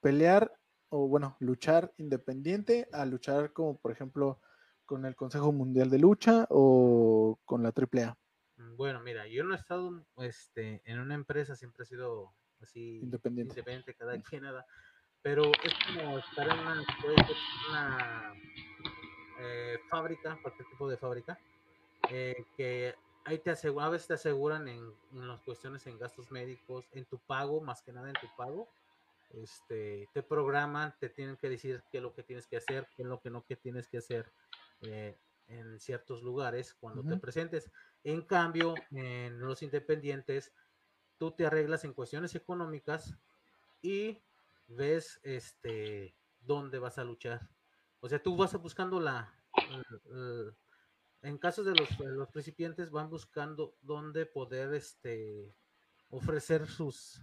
pelear o, bueno, luchar independiente a luchar como, por ejemplo, con el Consejo Mundial de Lucha o con la AAA? Mm, Bueno, mira, yo no he estado este, en una empresa, siempre he sido así Independiente. independiente cada quien nada, pero es como estar en una, una eh, fábrica, cualquier tipo de fábrica, eh, que ahí te aseguran, a veces te aseguran en, en las cuestiones en gastos médicos, en tu pago, más que nada en tu pago, este, te programan, te tienen que decir qué es lo que tienes que hacer, qué es lo que no que tienes que hacer eh, en ciertos lugares cuando te Ujú. presentes. En cambio, en los independientes, tú te arreglas en cuestiones económicas y ves este dónde vas a luchar. O sea, tú vas buscando la, el- el- en casos de los, los principiantes van buscando dónde poder este ofrecer sus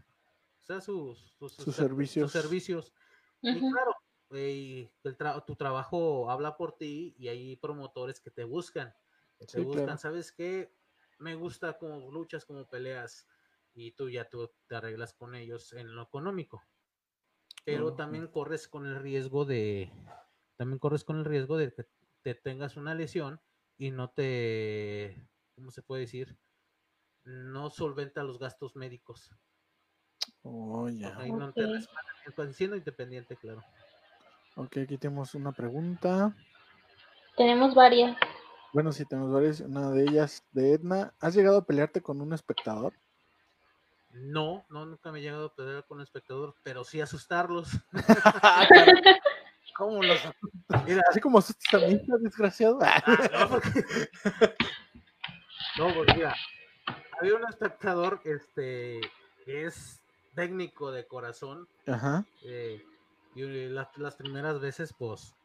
o sea, sus, sus, Sus sus servicios. servicios. Y Ujú. claro, eh, y el tra- tu trabajo habla por ti y hay promotores que te buscan. que te Sí, buscan, claro. ¿sabes qué? Me gusta cómo luchas, cómo peleas y tú ya tú te arreglas con ellos en lo económico. Pero también corres con el riesgo de también corres con el riesgo de que te tengas una lesión y no te ¿cómo se puede decir? No solventa los gastos médicos. Oh, ya. Ahí no te respaldan, siendo independiente, claro. Ok, aquí tenemos una pregunta. Tenemos varias. Bueno, sí, tenemos varias. Una de ellas de Edna. ¿Has llegado a pelearte con un espectador? No, no, nunca me he llegado a pelear con un espectador, pero sí asustarlos. ¿Cómo los Mira, Así como asustas a hija, desgraciado. ah, no, porque... no, porque mira, había un espectador este, que es técnico de corazón Ajá. eh, y las, las primeras veces, pues,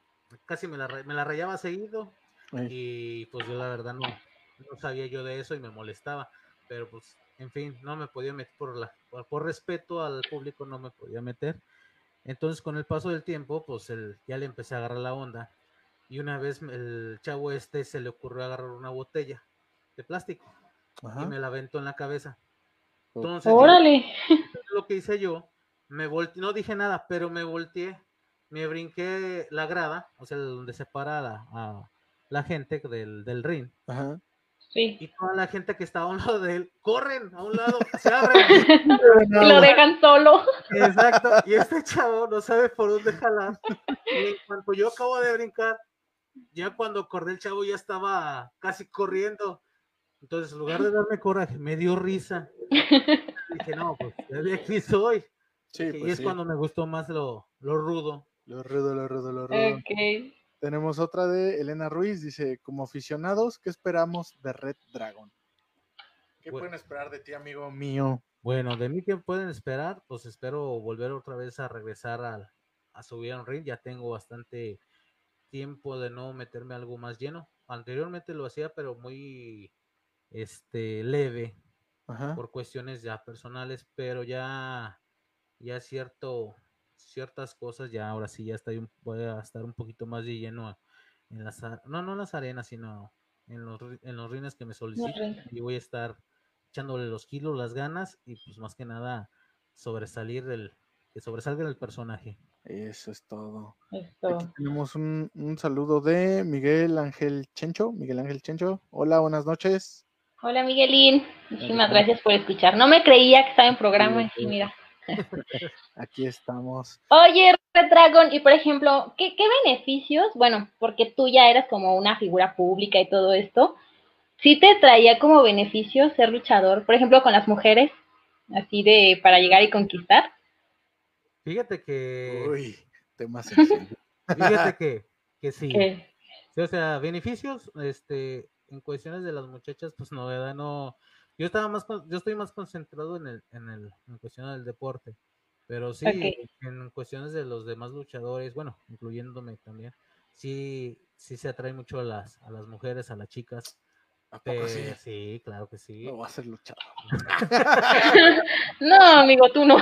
casi me la, me la rayaba seguido y pues yo la verdad no, no sabía yo de eso y me molestaba, pero pues, en fin, no me podía meter por, la, por, por respeto al público, no me podía meter. Entonces, con el paso del tiempo, pues el, ya le empecé a agarrar la onda. Y una vez el chavo este se le ocurrió agarrar una botella de plástico y Ajá. me la aventó en la cabeza. Entonces, yo- Órale. lo que hice yo, me volteé, no dije nada, pero me volteé, me brinqué la grada, o sea, donde separa la, a la gente del, del ring, Ajá. Sí. Y toda la gente que estaba a un lado de él, corren a un lado, se abren. Y lo dejan solo. Exacto. Y este chavo no sabe por dónde jalar. Y en cuanto yo acabo de brincar, ya cuando corrí el chavo ya estaba casi corriendo. Entonces, en lugar de darme coraje, me dio risa. Dije, no, pues ya de aquí soy. Sí, Dije, y pues es sí. cuando me gustó más lo, lo rudo. Lo rudo, lo rudo, lo rudo. Ok. Tenemos otra de Elena Ruiz, dice, como aficionados, ¿qué esperamos de Red Dragon? ¿Qué Bueno. pueden esperar de ti, amigo mío? Bueno, de mí, ¿qué pueden esperar? Pues espero volver otra vez a regresar al, a subir a un ring. Ya tengo bastante tiempo de no meterme a algo más lleno. Anteriormente lo hacía, pero muy este, leve Ajá. por cuestiones ya personales, pero ya, ya cierto, ciertas cosas, ya ahora sí ya estoy, un- voy a estar un poquito más de lleno en las, no, no en las arenas, sino en los, en los rines que me solicitan y voy a estar echándole los kilos, las ganas y pues más que nada sobresalir del, que sobresalga el personaje. Eso es todo. Esto. Aquí tenemos un, un saludo de Miguel Ángel Chencho. Miguel Ángel Chencho. Hola, buenas noches. Hola Miguelín, muchísimas gracias por escuchar. No me creía que estaba en programa, Sí, y sí. mira. Aquí estamos. Oye, Red Dragon, y por ejemplo, ¿qué, qué beneficios? Bueno, porque tú ya eras como una figura pública y todo esto, ¿sí te traía como beneficios ser luchador? Por ejemplo, con las mujeres, así de para llegar y conquistar. Fíjate que, Uy, tema sensible. fíjate que, que sí. Que- Sí, o sea, beneficios, este, en cuestiones de las muchachas, pues no, ¿verdad? No, yo estaba más, con- yo estoy más concentrado en el, en el, en cuestiones del deporte, pero sí, Ok. en cuestiones de los demás luchadores, bueno, incluyéndome también, sí, sí se atrae mucho a las, a las mujeres, a las chicas, ¿A poco sí? eh, sí, claro que sí, No va a ser luchador. No, amigo, tú no.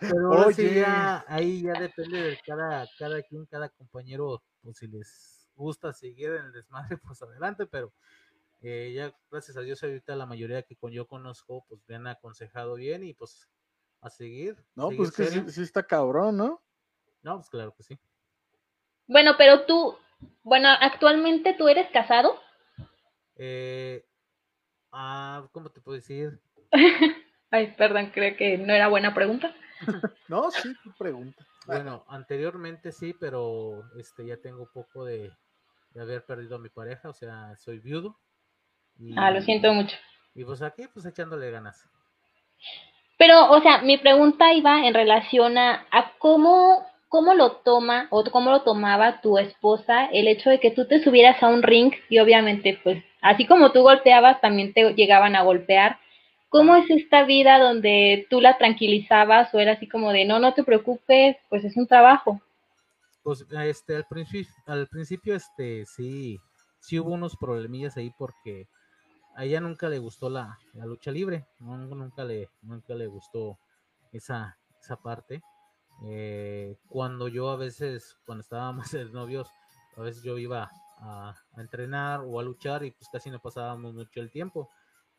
pero ahora sí ya, ahí ya depende de cada, cada quien, cada compañero, pues si les gusta seguir en el desmadre, pues adelante, pero eh, ya gracias a Dios ahorita la mayoría que con yo conozco, pues me han aconsejado bien y pues a seguir. No, seguir pues que sí está cabrón, ¿no? No, pues claro que sí. Bueno, pero tú, bueno, actualmente tú eres casado. Eh, ah, ¿cómo te puedo decir? Ay, perdón, creo que no era buena pregunta. No, sí, tu pregunta. Bueno, anteriormente sí, pero este ya tengo poco de, de haber perdido a mi pareja, o sea, soy viudo. Y, Ah, lo siento mucho. Y pues aquí, pues echándole ganas. Pero, o sea, mi pregunta iba en relación a, a cómo, cómo lo toma o cómo lo tomaba tu esposa el hecho de que tú te subieras a un ring y obviamente, pues, así como tú golpeabas, también te llegaban a golpear. ¿Cómo es esta vida donde tú la tranquilizabas o era así como de, no, no te preocupes, pues es un trabajo? Pues este al principio, al principio este sí, sí hubo unos problemillas ahí porque a ella nunca le gustó la, la lucha libre, no, nunca le, nunca le gustó esa, esa parte. Eh, cuando yo a veces, cuando estábamos de novios, a veces yo iba a, a entrenar o a luchar y pues casi no pasábamos mucho el tiempo.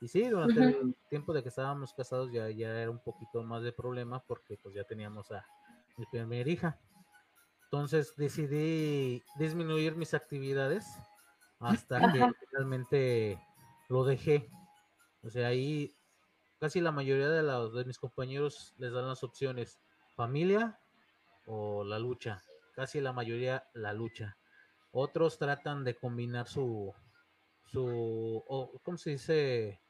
Y sí, durante el tiempo de que estábamos casados ya, ya era un poquito más de problema porque pues ya teníamos a mi primera hija. Entonces decidí disminuir mis actividades hasta que Ajá. Lo dejé. O sea, ahí casi la mayoría de, los de mis compañeros les dan las opciones familia o la lucha. Casi la mayoría la lucha. Otros tratan de combinar su su o, ¿cómo se dice?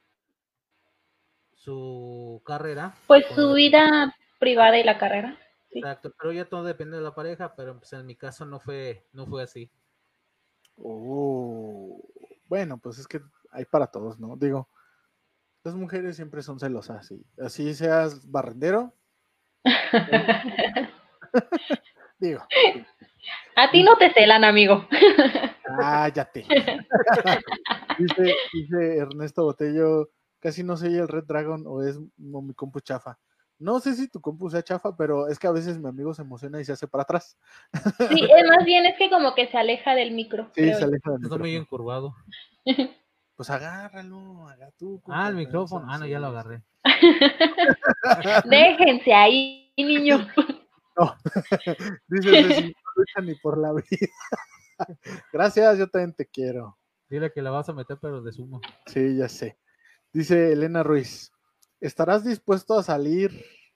su carrera Pues su el- vida privada y la carrera. sí. Exacto, pero ya todo depende de la pareja, pero pues, en mi caso no fue, no fue así. Oh, bueno, pues es que hay para todos, ¿no? Digo, las mujeres siempre son celosas, y así seas barrendero. Digo, A ti no te celan, amigo. cállate. dice, dice Ernesto Botello, casi no sé el Red Dragon o es mi compu chafa. No sé si tu compu sea chafa, pero es que a veces mi amigo se emociona y se hace para atrás. Sí, eh, más bien es que como que se aleja del micro. Sí, se aleja del Está muy encurvado. Pues agárralo, haga tú. Ah, el micrófono. no Ah, no, ya lo agarré. Déjense ahí, niños. Dice Ceci, no lucha ni por la vida. Gracias, yo también te quiero. Dile que la vas a meter, pero de sumo. Sí, ya sé. Dice Elena Ruiz, ¿estarás dispuesto a salir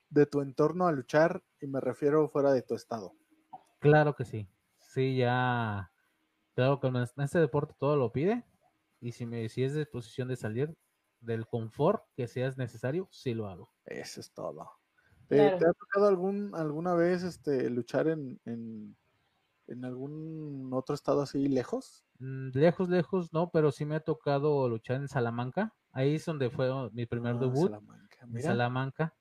de tu entorno a luchar? Y me refiero fuera de tu estado. Claro que sí. Sí, ya. Claro que en este deporte todo lo pide. Y si me si es de posición de salir del confort que seas necesario, sí lo hago. Eso es todo. ¿Te, te ha tocado algún, alguna vez este, luchar en, en, en algún otro estado así lejos? Mm, lejos, lejos, no, pero sí me ha tocado luchar en Salamanca. Ahí es donde fue mi primer Ah, debut. Salamanca, En mira. Salamanca.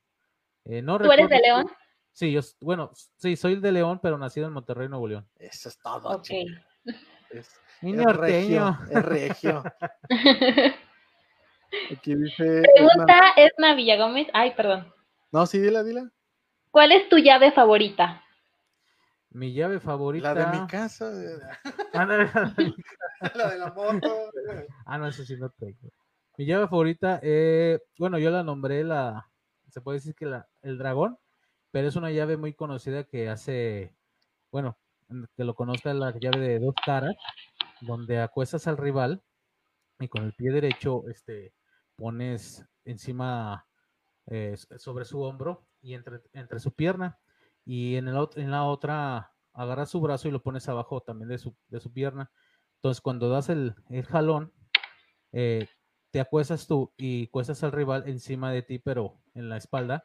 Eh, no ¿Tú eres de León? Sí, yo, bueno, sí, soy de León, pero nacido en Monterrey, Nuevo León. Eso es todo. Ok. Es, Mi es regio, norteño. es regio. Aquí dice. Pregunta Edna Villagómez. Ay, perdón. No, sí, dila, dila. ¿Cuál es tu llave favorita? Mi llave favorita. La de mi casa. Ándale, la de la moto. Ah, no, eso sí no tengo. Mi llave favorita, eh, bueno, yo la nombré la, se puede decir que la, el dragón, pero es una llave muy conocida que hace, bueno, en- que lo conozca la llave de dos caras, donde acuestas al rival y con el pie derecho, este, pones encima, eh, sobre su hombro y entre, entre su pierna, y en, el, en la otra agarras su brazo y lo pones abajo también de su, de su pierna. Entonces, cuando das el, el jalón, eh, te acuestas tú y cuestas al rival encima de ti, pero en la espalda,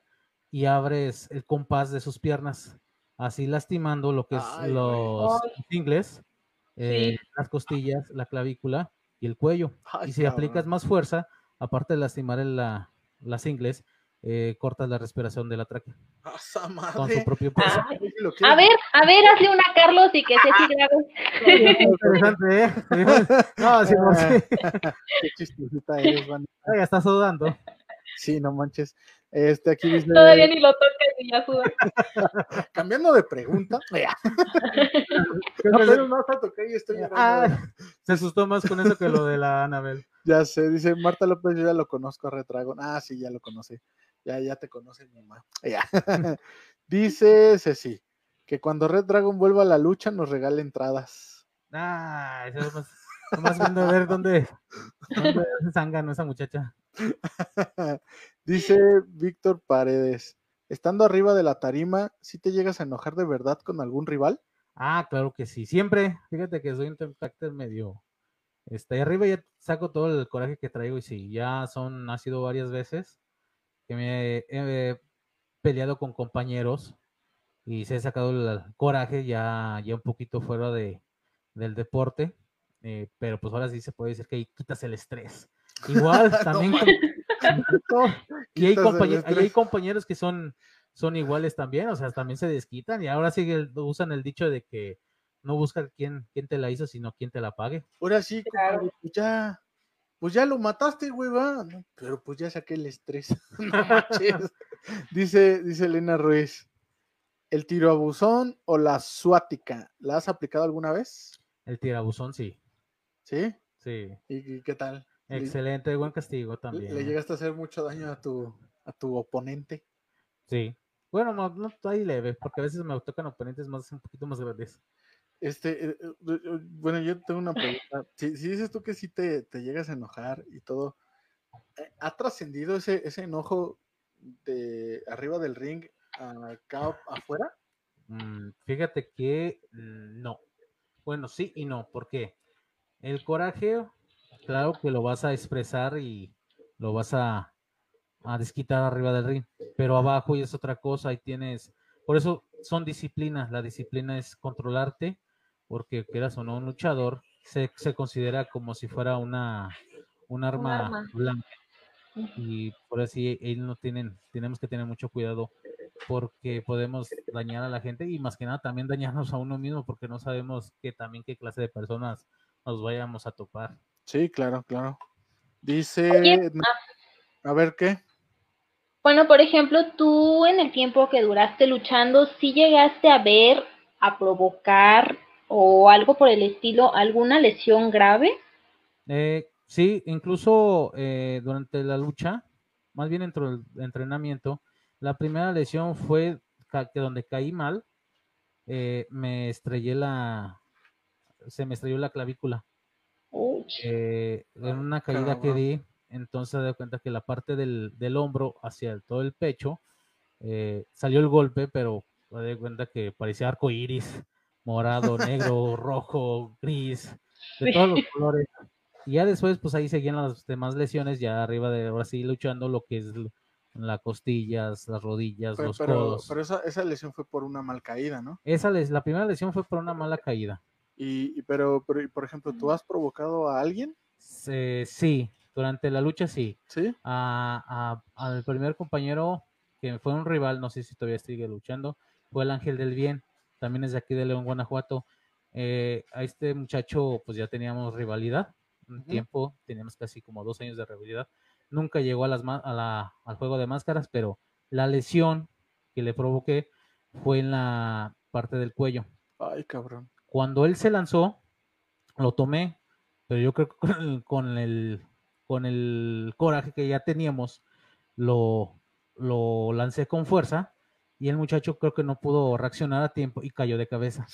y abres el compás de sus piernas, así lastimando lo que es Ay, los ingles, eh, las costillas, la clavícula y el cuello. Ay, y si aplicas cabrón. más fuerza, aparte de lastimar el- la, las ingles, eh, cortas la respiración de la tráquea ¡A esa con su propio peso. Sí, A ver, a ver, hazle una a Carlos y que Ceci grabe. Interesante, ¿eh? No, sí, no, sí. Qué chistosita eres, Vane. Ay, ya está sudando. Sí, no manches. Este, aquí dice. Todavía ni lo tocas y ya suda. Cambiando de pregunta. No, pero no toqué y estoy llorando. Ah, se asustó más con eso que lo de la Anabel. Ya sé, dice Marta López, yo ya lo conozco a Red Dragon. Ah, sí, ya lo conoce. Ya, ya te conoce mi mamá. Ya. dice Ceci, que cuando Red Dragon vuelva a la lucha nos regale entradas. Ah, eso es más, nomás viendo a ver dónde, dónde se esa muchacha. Dice Víctor Paredes, estando arriba de la tarima, ¿sí te llegas a enojar de verdad con algún rival? Ah, claro que sí. Siempre, fíjate que soy un carácter medio. Este, ahí arriba ya saco todo el coraje que traigo y sí, ya son, ha sido varias veces que me he peleado con compañeros y se he sacado el coraje ya, ya un poquito fuera de, del deporte, eh, pero pues ahora sí se puede decir que ahí quitas el estrés. Igual también con- y hay, compañeros que son, son iguales también, o sea, también se desquitan y ahora sí usan el dicho de que no busca quién, quién te la hizo, sino quién te la pague. Ahora sí, Claro. compadre, pues ya, pues ya lo mataste, güey, va. No, pero pues ya saqué el estrés. No manches. dice, dice Elena Ruiz, ¿el tiro a buzón o la suática? ¿La has aplicado alguna vez? El tirabuzón, sí, ¿Sí? sí. ¿Y, y qué tal? ¿Le- Excelente, buen castigo ¿Le, también. le llegaste a hacer mucho daño a tu, a tu oponente? Sí. Bueno, no, no ahí leve, porque a veces me tocan oponentes más, un poquito más grandes. Este, eh, eh, eh, bueno, yo tengo una pregunta. Si, si dices tú que sí te, te llegas a enojar y todo, ¿ha trascendido ese, ese enojo de arriba del ring a acá afuera? Mm, fíjate que mm, no. Bueno, sí y no. ¿Por qué? El coraje, claro que lo vas a expresar y lo vas a, a desquitar arriba del ring, pero abajo y es otra cosa. Ahí tienes. Por eso son disciplinas. La disciplina es controlarte, porque quieras o no, un luchador se, se considera como si fuera una, un arma, arma. blanca. Y por así él no tienen, tenemos que tener mucho cuidado porque podemos dañar a la gente y más que nada también dañarnos a uno mismo porque no sabemos que también qué clase de personas nos vayamos a topar. Sí, claro, claro. Dice, Oye, a ver qué. Bueno, por ejemplo, tú en el tiempo que duraste luchando, ¿sí llegaste a ver, a provocar o algo por el estilo, alguna lesión grave? Eh, sí, incluso eh, durante la lucha, más bien dentro del entrenamiento, la primera lesión fue que donde caí mal, eh, me estrellé la, se me estrelló la clavícula. Eh, en una caída que di, entonces da cuenta que la parte del, del hombro hacia el- todo el pecho eh, salió el golpe, pero se da cuenta que parecía arco iris, morado, negro, rojo, gris, de todos los colores. Y ya después, pues ahí seguían las demás lesiones, ya arriba de ahora sí luchando lo que es las costillas, las rodillas, Pero, los pero, codos. pero esa, esa lesión fue por una mal caída, ¿no? Esa les, la primera lesión fue por una mala caída. Y, y- pero, pero, por ejemplo, ¿tú has provocado a alguien? Sí, durante la lucha sí. ¿Sí? a- a- al primer compañero que fue un rival, no sé si todavía sigue luchando, fue el Ángel del Bien, también es de aquí de León, Guanajuato. Eh, a este muchacho pues ya teníamos rivalidad, un tiempo, teníamos casi como dos años de rivalidad. Nunca llegó a las, a la- al juego de máscaras, pero la lesión que le provoqué fue en la parte del cuello. Ay, cabrón. Cuando él se lanzó, lo tomé, pero yo creo que con el, con el, con el coraje que ya teníamos, lo, lo lancé con fuerza y el muchacho creo que no pudo reaccionar a tiempo y cayó de cabeza.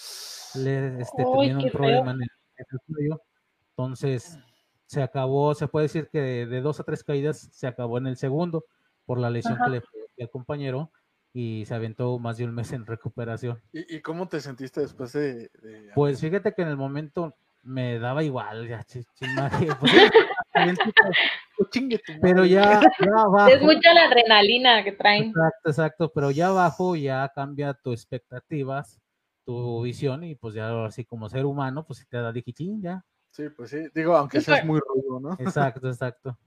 Le este, tenía un problema en el, en el cuello. Entonces se acabó, se puede decir que de, de dos a tres caídas se acabó en el segundo por la lesión Ajá. que le al compañero y se aventó más de un mes en recuperación. ¿Y, y cómo te sentiste después de...? de- Pues fíjate que en el momento me daba igual, ya, chingaje, pues, pero ya, ya abajo, Es mucha la adrenalina que traen. exacto, exacto, pero ya abajo ya cambia tus expectativas, tu visión y pues ya ahora sí como ser humano, pues si te da diquichín ya, Sí, pues sí. Digo, aunque Sí, seas pero- muy rudo, ¿no? exacto, exacto.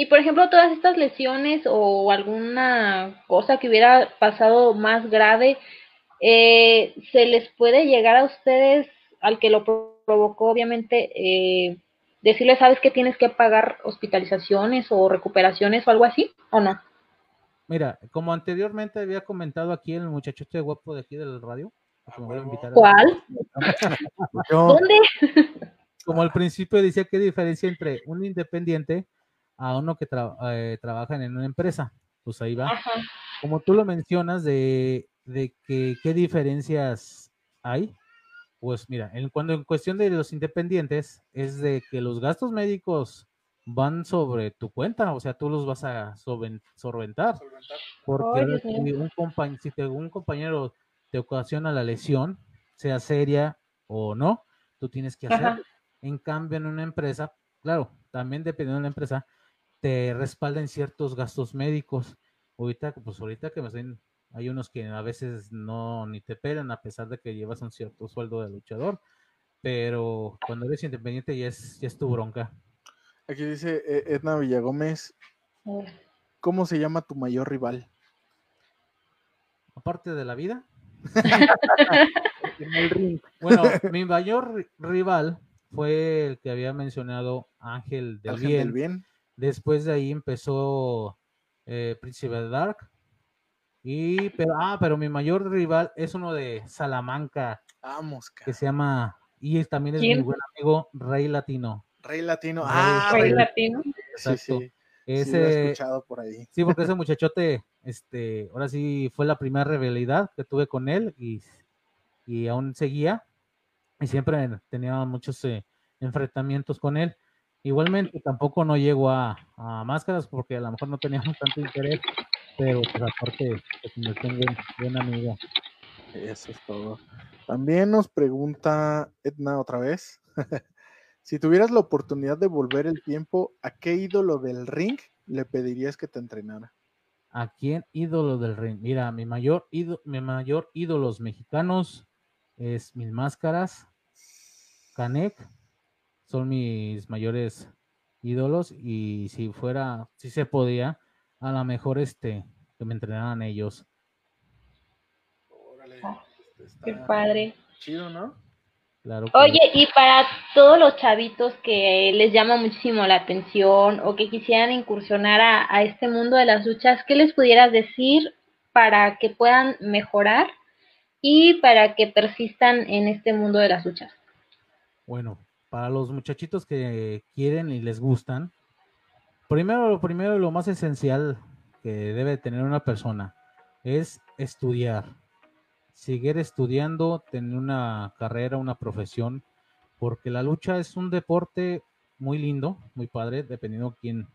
Y por ejemplo, todas estas lesiones o alguna cosa que hubiera pasado más grave, eh, ¿se les puede llegar a ustedes, al que lo pro- provocó, obviamente, eh, decirle, sabes que tienes que pagar hospitalizaciones o recuperaciones o algo así? ¿O no? Mira, como anteriormente había comentado aquí el muchachote guapo de aquí del radio, a invitar a- ¿Cuál? Yo, ¿Dónde? como al principio decía qué diferencia entre un independiente a uno que tra- eh, trabaja en una empresa, pues ahí va. Ajá. como tú lo mencionas, de, de que qué diferencias hay, pues mira, en, cuando en cuestión de los independientes, es de que los gastos médicos van sobre tu cuenta, o sea, tú los vas a solven- solventar, porque si un, compañ- si te- un compañero te ocasiona la lesión, sea seria o no, tú tienes que Ajá. hacerlo. En cambio, en una empresa, claro, también dependiendo de la empresa, te respaldan ciertos gastos médicos. Ahorita, pues ahorita que me estoy, hay unos que a veces no ni te pelan a pesar de que llevas un cierto sueldo de luchador, pero cuando eres independiente ya es, ya es tu bronca. aquí dice eh, Edna Villagómez, ¿cómo se llama tu mayor rival? Aparte de la vida, En el ring. bueno, mi mayor ri- rival fue el que había mencionado Ángel del Ángel Bien. del bien. Después de ahí empezó eh, Príncipe Dark. Y, pero, ah, pero mi mayor rival es uno de Salamanca, Vamos, que cara. se llama, y también es mi buen amigo Rey Latino. Rey Latino. Rey- Ah, Rey Rey latino. Sí, Exacto. sí. Sí, lo he Ese, escuchado por ahí. sí, porque ese muchachote, este, ahora sí fue la primera rivalidad que tuve con él y, y aún seguía. Y siempre tenía muchos eh, enfrentamientos con él. Igualmente, tampoco no llego a, a máscaras porque a lo mejor no teníamos tanto interés, pero pues aparte, me tengo buen, buen amigo. Eso es todo. También nos pregunta Edna otra vez. si tuvieras la oportunidad de volver el tiempo, ¿a qué ídolo del ring le pedirías que te entrenara? ¿A quién ídolo del ring? Mira, mi mayor, ídolo, mi mayor ídolos mexicanos es Mil Máscaras, Canek, son mis mayores ídolos y si fuera, si se podía, a lo mejor este, que me entrenaran ellos. Órale, este, Qué padre. chido, ¿no? Claro Oye, y para todos los chavitos que les llama muchísimo la atención o que quisieran incursionar a, a este mundo de las luchas, ¿qué les pudieras decir para que puedan mejorar y para que persistan en este mundo de las luchas? Bueno, para los muchachitos que quieren y les gustan, primero, lo primero y lo más esencial que debe tener una persona es estudiar. Seguir estudiando, tener una carrera, una profesión, porque la lucha es un deporte muy lindo, muy padre, dependiendo quién,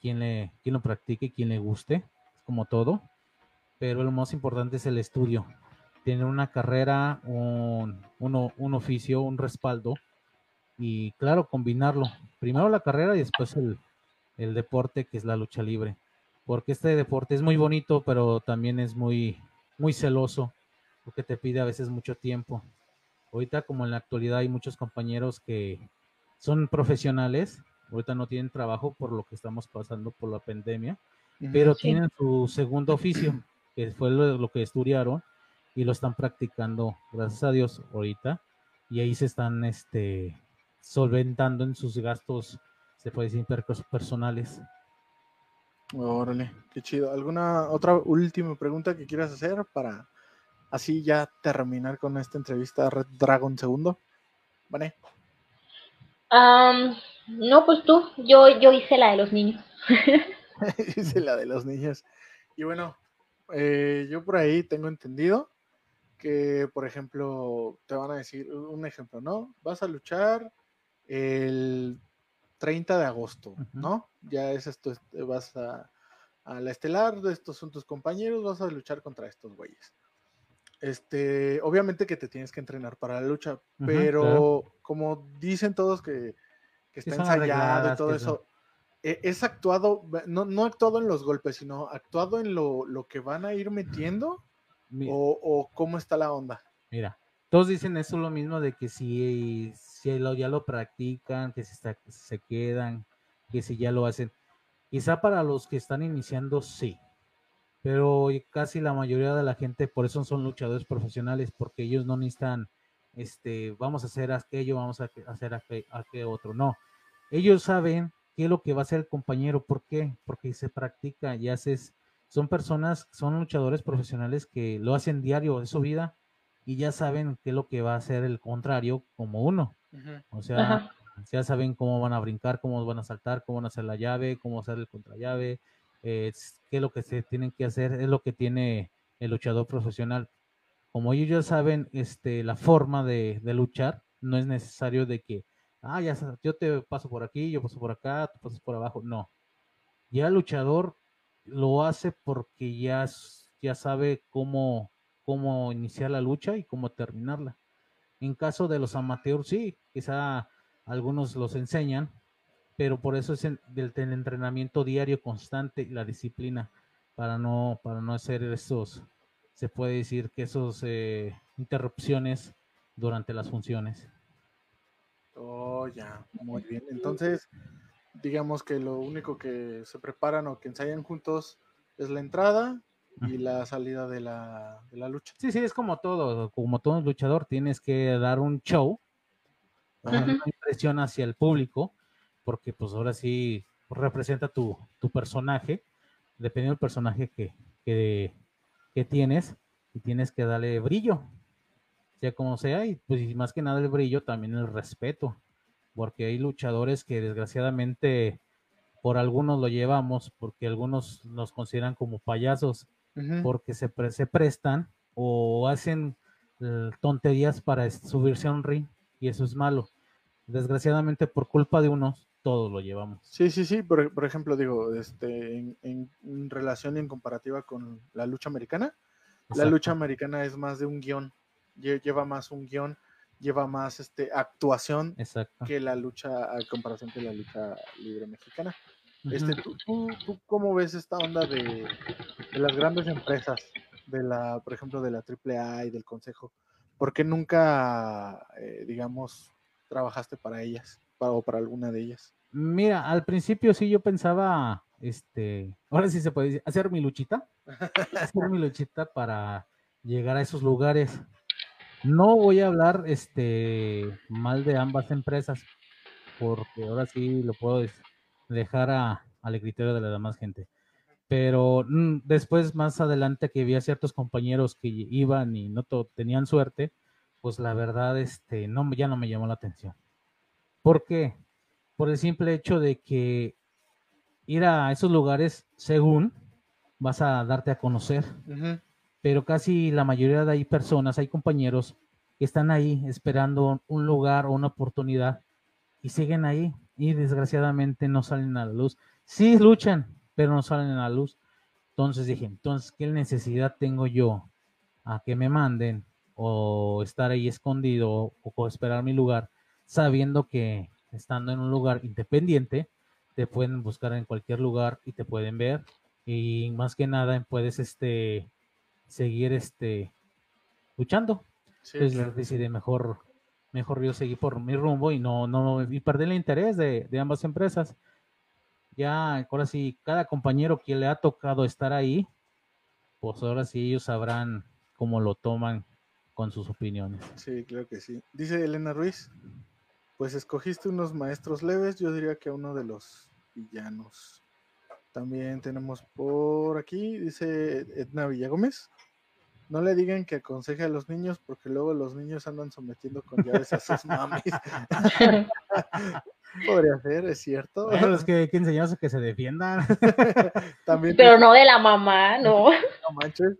quién, le, quién lo practique, quién le guste, como todo. Pero lo más importante es el estudio. Tener una carrera, un, uno, un oficio, un respaldo y claro, combinarlo. Primero la carrera y después el, el deporte que es la lucha libre. Porque este deporte es muy bonito, pero también es muy, muy celoso, porque te pide a veces mucho tiempo. Ahorita, como en la actualidad, hay muchos compañeros que son profesionales, ahorita no tienen trabajo por lo que estamos pasando por la pandemia, pero tienen su segundo oficio, que fue lo, lo que estudiaron y lo están practicando, gracias a Dios, ahorita, y ahí se están este, solventando en sus gastos, se puede decir, per- personales. Órale, qué chido. ¿Alguna otra última pregunta que quieras hacer para así ya terminar con esta entrevista a Red Dragon segundo? Vale. No, pues tú, yo, yo hice la de los niños. Dice la de los niños. Y bueno, eh, yo por ahí tengo entendido que, por ejemplo, te van a decir un ejemplo, ¿no? Vas a luchar el 30 de agosto. ¿no? Ya es esto, este, vas a, a la estelar, estos son tus compañeros, vas a luchar contra estos güeyes. Este, obviamente que te tienes que entrenar para la lucha, pero claro. como dicen todos que, que está ensayado y todo eso, e- es actuado, no, no actuado en los golpes, sino actuado en lo, lo que van a ir metiendo o, o cómo está la onda. Mira, todos dicen eso lo mismo de que si, si lo, ya lo practican, que si está- se quedan, que si ya lo hacen. Quizá para los que están iniciando, sí. Pero casi la mayoría de la gente, por eso son luchadores profesionales, porque ellos no necesitan, este, vamos a hacer aquello, vamos a hacer aquel otro. No, ellos saben qué es lo que va a hacer el compañero. ¿Por qué? Porque se practica y haces, son personas, son luchadores profesionales que lo hacen diario de su vida y ya saben qué es lo que va a hacer el contrario como uno. O sea, Ajá. ya saben cómo van a brincar, cómo van a saltar, cómo van a hacer la llave, cómo hacer el contrallave, eh, qué es lo que se tienen que hacer, es lo que tiene el luchador profesional. Como ellos ya saben este, la forma de, de luchar, no es necesario de que, ah, ya yo te paso por aquí, yo paso por acá, tú pasas por abajo. No. Ya el luchador lo hace porque ya, ya sabe cómo, cómo iniciar la lucha y cómo terminarla. En caso de los amateurs, sí, quizá algunos los enseñan, pero por eso es del, del entrenamiento diario constante y la disciplina para no, para no hacer esos, se puede decir que esos eh, interrupciones durante las funciones. Oh, ya, muy bien. Entonces, digamos que lo único que se preparan o que ensayan juntos es la entrada y la salida de la, de la lucha. Sí, sí, es como todo, como todo luchador, tienes que dar un show, una impresión hacia el público, porque pues ahora sí representa tu, tu personaje, dependiendo del personaje que, que, que tienes, y tienes que darle brillo, sea como sea, y pues y más que nada el brillo, también el respeto, porque hay luchadores que desgraciadamente por algunos lo llevamos, porque algunos nos consideran como payasos, Porque se, pre- se prestan o hacen eh, tonterías para subirse a un ring y eso es malo. Desgraciadamente por culpa de unos, todos lo llevamos. Sí, sí, sí. Por, por ejemplo, digo, este, en, en- en relación y en comparativa con la lucha americana, la lucha americana es más de un guion, lle- lleva más un guion, lleva más este, actuación Exacto. que la lucha, a comparación que la lucha libre mexicana. Este, ¿tú, tú, tú cómo ves esta onda de, de las grandes empresas, de la, por ejemplo, de la AAA y del Consejo? ¿Por qué nunca, eh, digamos, trabajaste para ellas para, o para alguna de ellas? Mira, al principio sí yo pensaba, este, ahora sí se puede decir, hacer mi luchita, hacer mi luchita para llegar a esos lugares. No voy a hablar, este, mal de ambas empresas, porque ahora sí lo puedo des- dejar a, al criterio de la demás gente. Pero mm, después, más adelante, que vi a ciertos compañeros que iban y no tenían suerte, pues la verdad, este, no, ya no me llamó la atención. ¿Por qué? Por el simple hecho de que ir a esos lugares, según, vas a darte a conocer, pero casi la mayoría de hay personas, hay compañeros que están ahí esperando un lugar o una oportunidad y siguen ahí y desgraciadamente no salen a la luz. Sí luchan, pero no salen a la luz. Entonces dije, entonces, ¿qué necesidad tengo yo a que me manden o estar ahí escondido o esperar mi lugar, sabiendo que estando en un lugar independiente, te pueden buscar en cualquier lugar y te pueden ver y más que nada puedes este seguir este luchando. Entonces decidí mejor mejor yo seguir por mi rumbo y no no y perder el interés de, de ambas empresas. Ya ahora sí cada compañero que le ha tocado estar ahí, pues ahora sí ellos sabrán cómo lo toman con sus opiniones. Sí, creo que sí. Dice Elena Ruiz, pues escogiste unos maestros leves, yo diría que uno de los villanos. También tenemos por aquí, dice Edna Villagómez. No le digan que aconseje a los niños porque luego los niños andan sometiendo con llaves a sus mamis. Podría ser, es cierto. Bueno, es que hay que enseñarse que se defiendan. También Pero no de la mamá, no. No manches.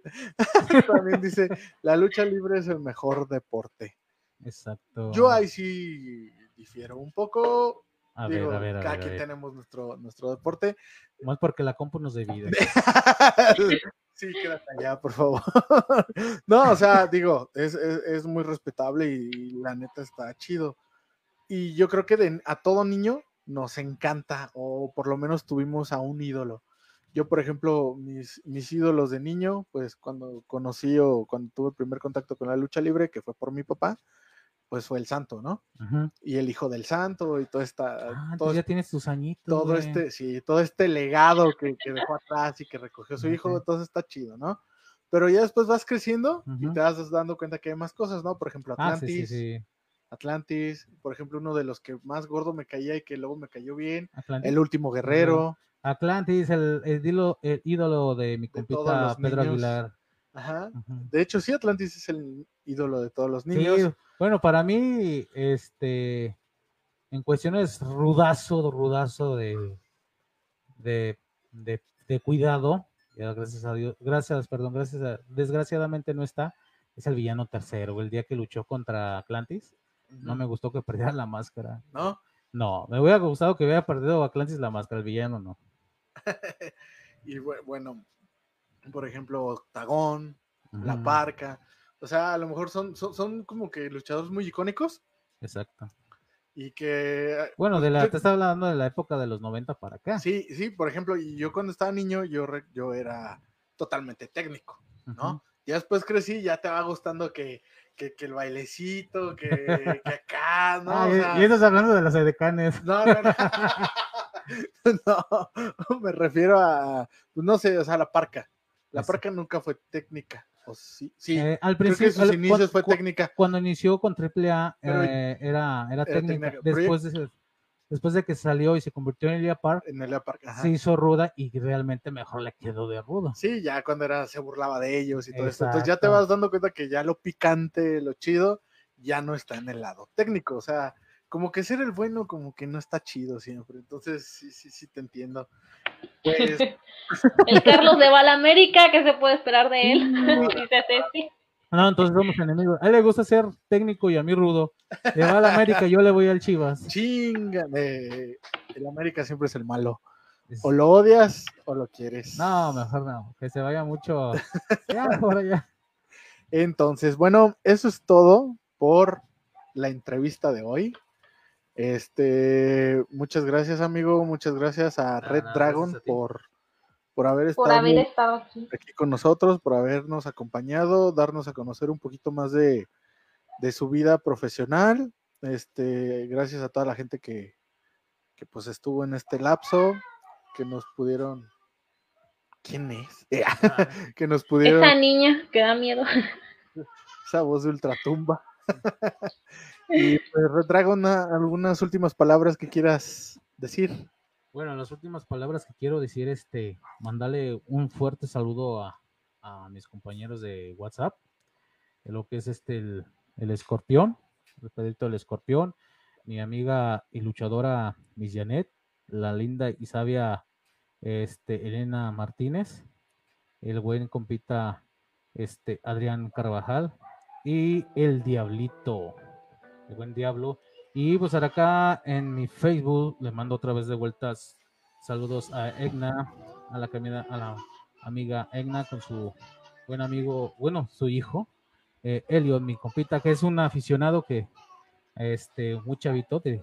También dice, la lucha libre es el mejor deporte. Exacto. Yo ahí sí difiero un poco. A ver, a ver, a ver, Aquí tenemos nuestro, nuestro deporte. Más porque la compu nos divide. Sí, quédate allá, por favor. no, o sea, digo, es, es, muy respetable y, la neta está chido. Y yo creo que a todo niño nos encanta, o por lo menos tuvimos a un ídolo. Yo, por ejemplo, mis, mis ídolos de niño, pues cuando conocí o cuando tuve el primer contacto con la lucha libre, que fue por mi papá, pues fue el santo, ¿no? Y el hijo del santo y todo esta... Ah, todo, ya tienes tus añitos. Todo este, sí, todo este legado que, dejó atrás y que recogió su hijo, entonces está chido, ¿no? Pero ya después vas creciendo y te vas dando cuenta que hay más cosas, ¿no? Por ejemplo, ah, Atlantis. Atlantis, por ejemplo, uno de los que más gordo me caía y que luego me cayó bien, El Último Guerrero. Atlantis, el, el, el, ídolo de mi compita Pedro Aguilar. Ajá. De hecho, sí, Atlantis es el ídolo de todos los niños. Bueno, para mí, este, en cuestiones rudazo, rudazo de, de, de, cuidado, gracias a Dios, gracias, perdón, gracias a, desgraciadamente no está, es el villano tercero, el día que luchó contra Atlantis. No me gustó que perdiera la máscara. ¿No? No, me hubiera gustado que hubiera perdido Atlantis la máscara, el villano no. y bueno, por ejemplo, Tagón, La Parca. O sea, a lo mejor son, son, como que luchadores muy icónicos. Exacto. Y que. Bueno, de la, te estaba hablando de la época de los 90 para acá. Sí, sí, por ejemplo, yo cuando estaba niño, yo, yo era totalmente técnico, ¿no? Ya después crecí, ya te va gustando que, que, el bailecito, que, que acá, ¿no? Ah, y estás hablando de las edecanes. No, no, no. no, me refiero a, pues no sé, o sea, la parca. La parca nunca fue técnica. O sí, sí. Eh, al principio, sus inicios fue técnica. Cuando inició con AAA eh, era, era, técnica. Después de, después de que salió y se convirtió en Elia Park, en Elia Park se hizo ruda y realmente mejor le quedó de rudo. Sí, ya cuando era, se burlaba de ellos y todo esto. Entonces ya te vas dando cuenta que ya lo picante, lo chido, ya no está en el lado técnico. O sea, como que ser el bueno como que no está chido siempre. Entonces, sí, sí, sí te entiendo. Pues... el Carlos de Balamérica, ¿qué se puede esperar de él? No, entonces somos enemigos. A él le gusta ser técnico y a mí rudo. De Balamérica yo le voy al Chivas. Chinga, el América siempre es el malo. O lo odias o lo quieres. No, mejor no. Que se vaya mucho. ya, por allá. Entonces, bueno, eso es todo por la entrevista de hoy. Este, muchas gracias, amigo. Muchas gracias a Red Dragon por, por haber estado, aquí. con nosotros, por habernos acompañado, darnos a conocer un poquito más de, de su vida profesional. Este, gracias a toda la gente que, que pues estuvo en este lapso, que nos pudieron. ¿Quién es? que nos pudieron. Esa niña que da miedo. Esa voz de ultratumba. y pues retrago algunas últimas palabras que quieras decir. Bueno, las últimas palabras que quiero decir, este, mandarle un fuerte saludo a, mis compañeros de WhatsApp, lo que es este el, escorpión, el pedito del escorpión, mi amiga y luchadora Miss Janet, la linda y sabia este, Elena Martínez, el buen compita este, Adrián Carvajal, y el Diablito, el buen Diablo, Y pues acá en mi Facebook le mando otra vez de vueltas saludos a Egna, a la, camina, a la amiga Egna con su buen amigo, bueno, su hijo, eh, Elliot, mi compita, que es un aficionado que, este, muy chavito que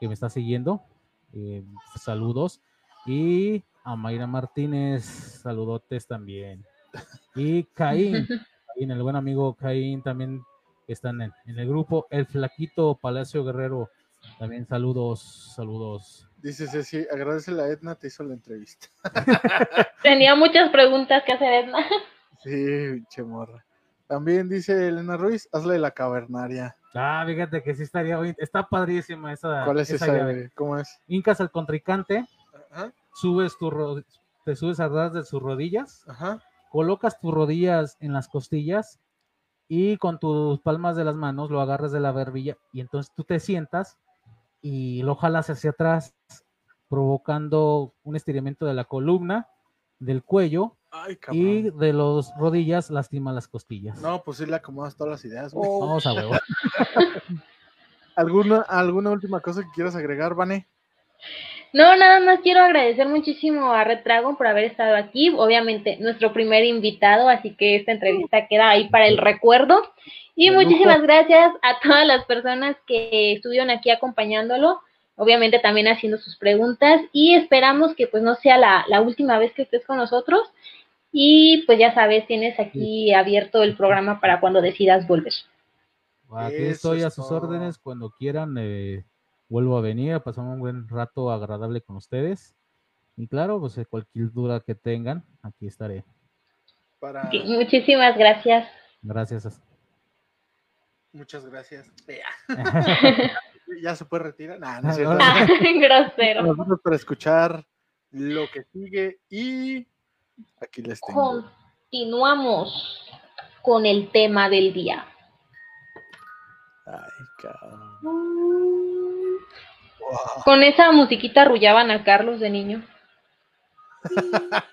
me está siguiendo. Eh, saludos. Y a Mayra Martínez, saludotes también. Y Caín, Caín, el buen amigo Caín también están en, en, el grupo. El Flaquito Palacio Guerrero, también saludos, saludos. Dice Ceci, agradece la Edna, te hizo la entrevista. Tenía muchas preguntas que hacer Edna. Sí, chemorra. También dice Elena Ruiz, hazle la cavernaria. Ah, fíjate que sí estaría bien. Está padrísima esa. ¿Cuál es esa, esa llave. ¿Cómo es? Hincas al contrincante, Ajá, subes tu ro- te subes atrás de sus rodillas, ajá. colocas tus rodillas en las costillas y con tus palmas de las manos lo agarras de la barbilla y entonces tú te sientas y lo jalas hacia atrás, provocando un estiramiento de la columna, del cuello Ay, y de las rodillas lastima las costillas. No, pues sí le acomodas todas las ideas. Oh. Vamos a huevo. ¿Alguna, ¿Alguna última cosa que quieras agregar, Vane? No, nada más quiero agradecer muchísimo a Red Dragon por haber estado aquí. Obviamente, nuestro primer invitado, así que esta entrevista queda ahí para el recuerdo. Y muchísimas gracias a todas las personas que estuvieron aquí acompañándolo. Obviamente también haciendo sus preguntas y esperamos que pues no sea la, la última vez que estés con nosotros. Y pues ya sabes, tienes aquí abierto el programa para cuando decidas volver. Aquí estoy a sus órdenes cuando quieran. eh, vuelvo a venir a pasar un buen rato agradable con ustedes. Y claro, pues eh, cualquier duda que tengan, aquí estaré. Para... Muchísimas gracias. Gracias. Muchas gracias. ya se puede retirar. Nah, no es cierto. Ah, grosero. Nosotros para escuchar lo que sigue y aquí les tengo. Continuamos con el tema del día. Ay, cabrón. Con esa musiquita arrullaban a Carlos de niño.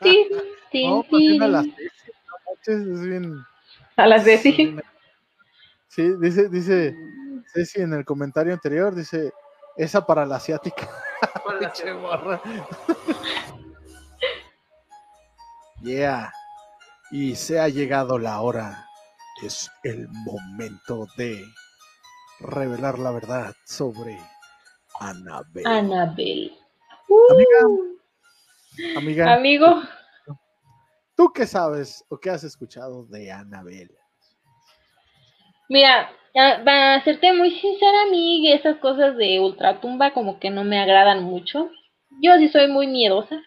Sí, sí, No, sí. bien a las manches, es bien. A las de sí. bien- Sí, dice, dice Ceci en el comentario anterior, dice, esa para la asiática. Pinche morra. Yeah. Y se ha llegado la hora. Es el momento de revelar la verdad sobre Annabelle. Anabel. Amiga, amiga, Amigo, ¿tú qué sabes o qué has escuchado de Annabelle? mira, para serte muy sincera, a mí esas cosas de ultratumba como que no me agradan mucho. Yo sí soy muy miedosa.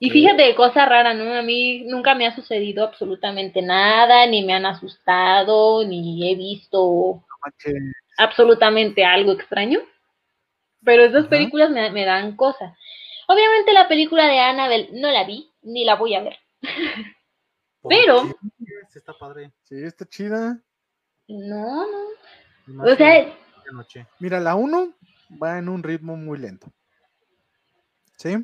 Y Ok. fíjate, cosa rara, ¿no? A mí nunca me ha sucedido absolutamente nada, ni me han asustado, ni he visto absolutamente algo extraño. Pero esas películas me, me dan cosas. Obviamente la película de Annabelle no la vi, ni la voy a ver. ¿por Pero-? Sí, está padre. Sí, está chida. No, no. Más O sea, noche. Mira, la 1 va en un ritmo muy lento. ¿Sí?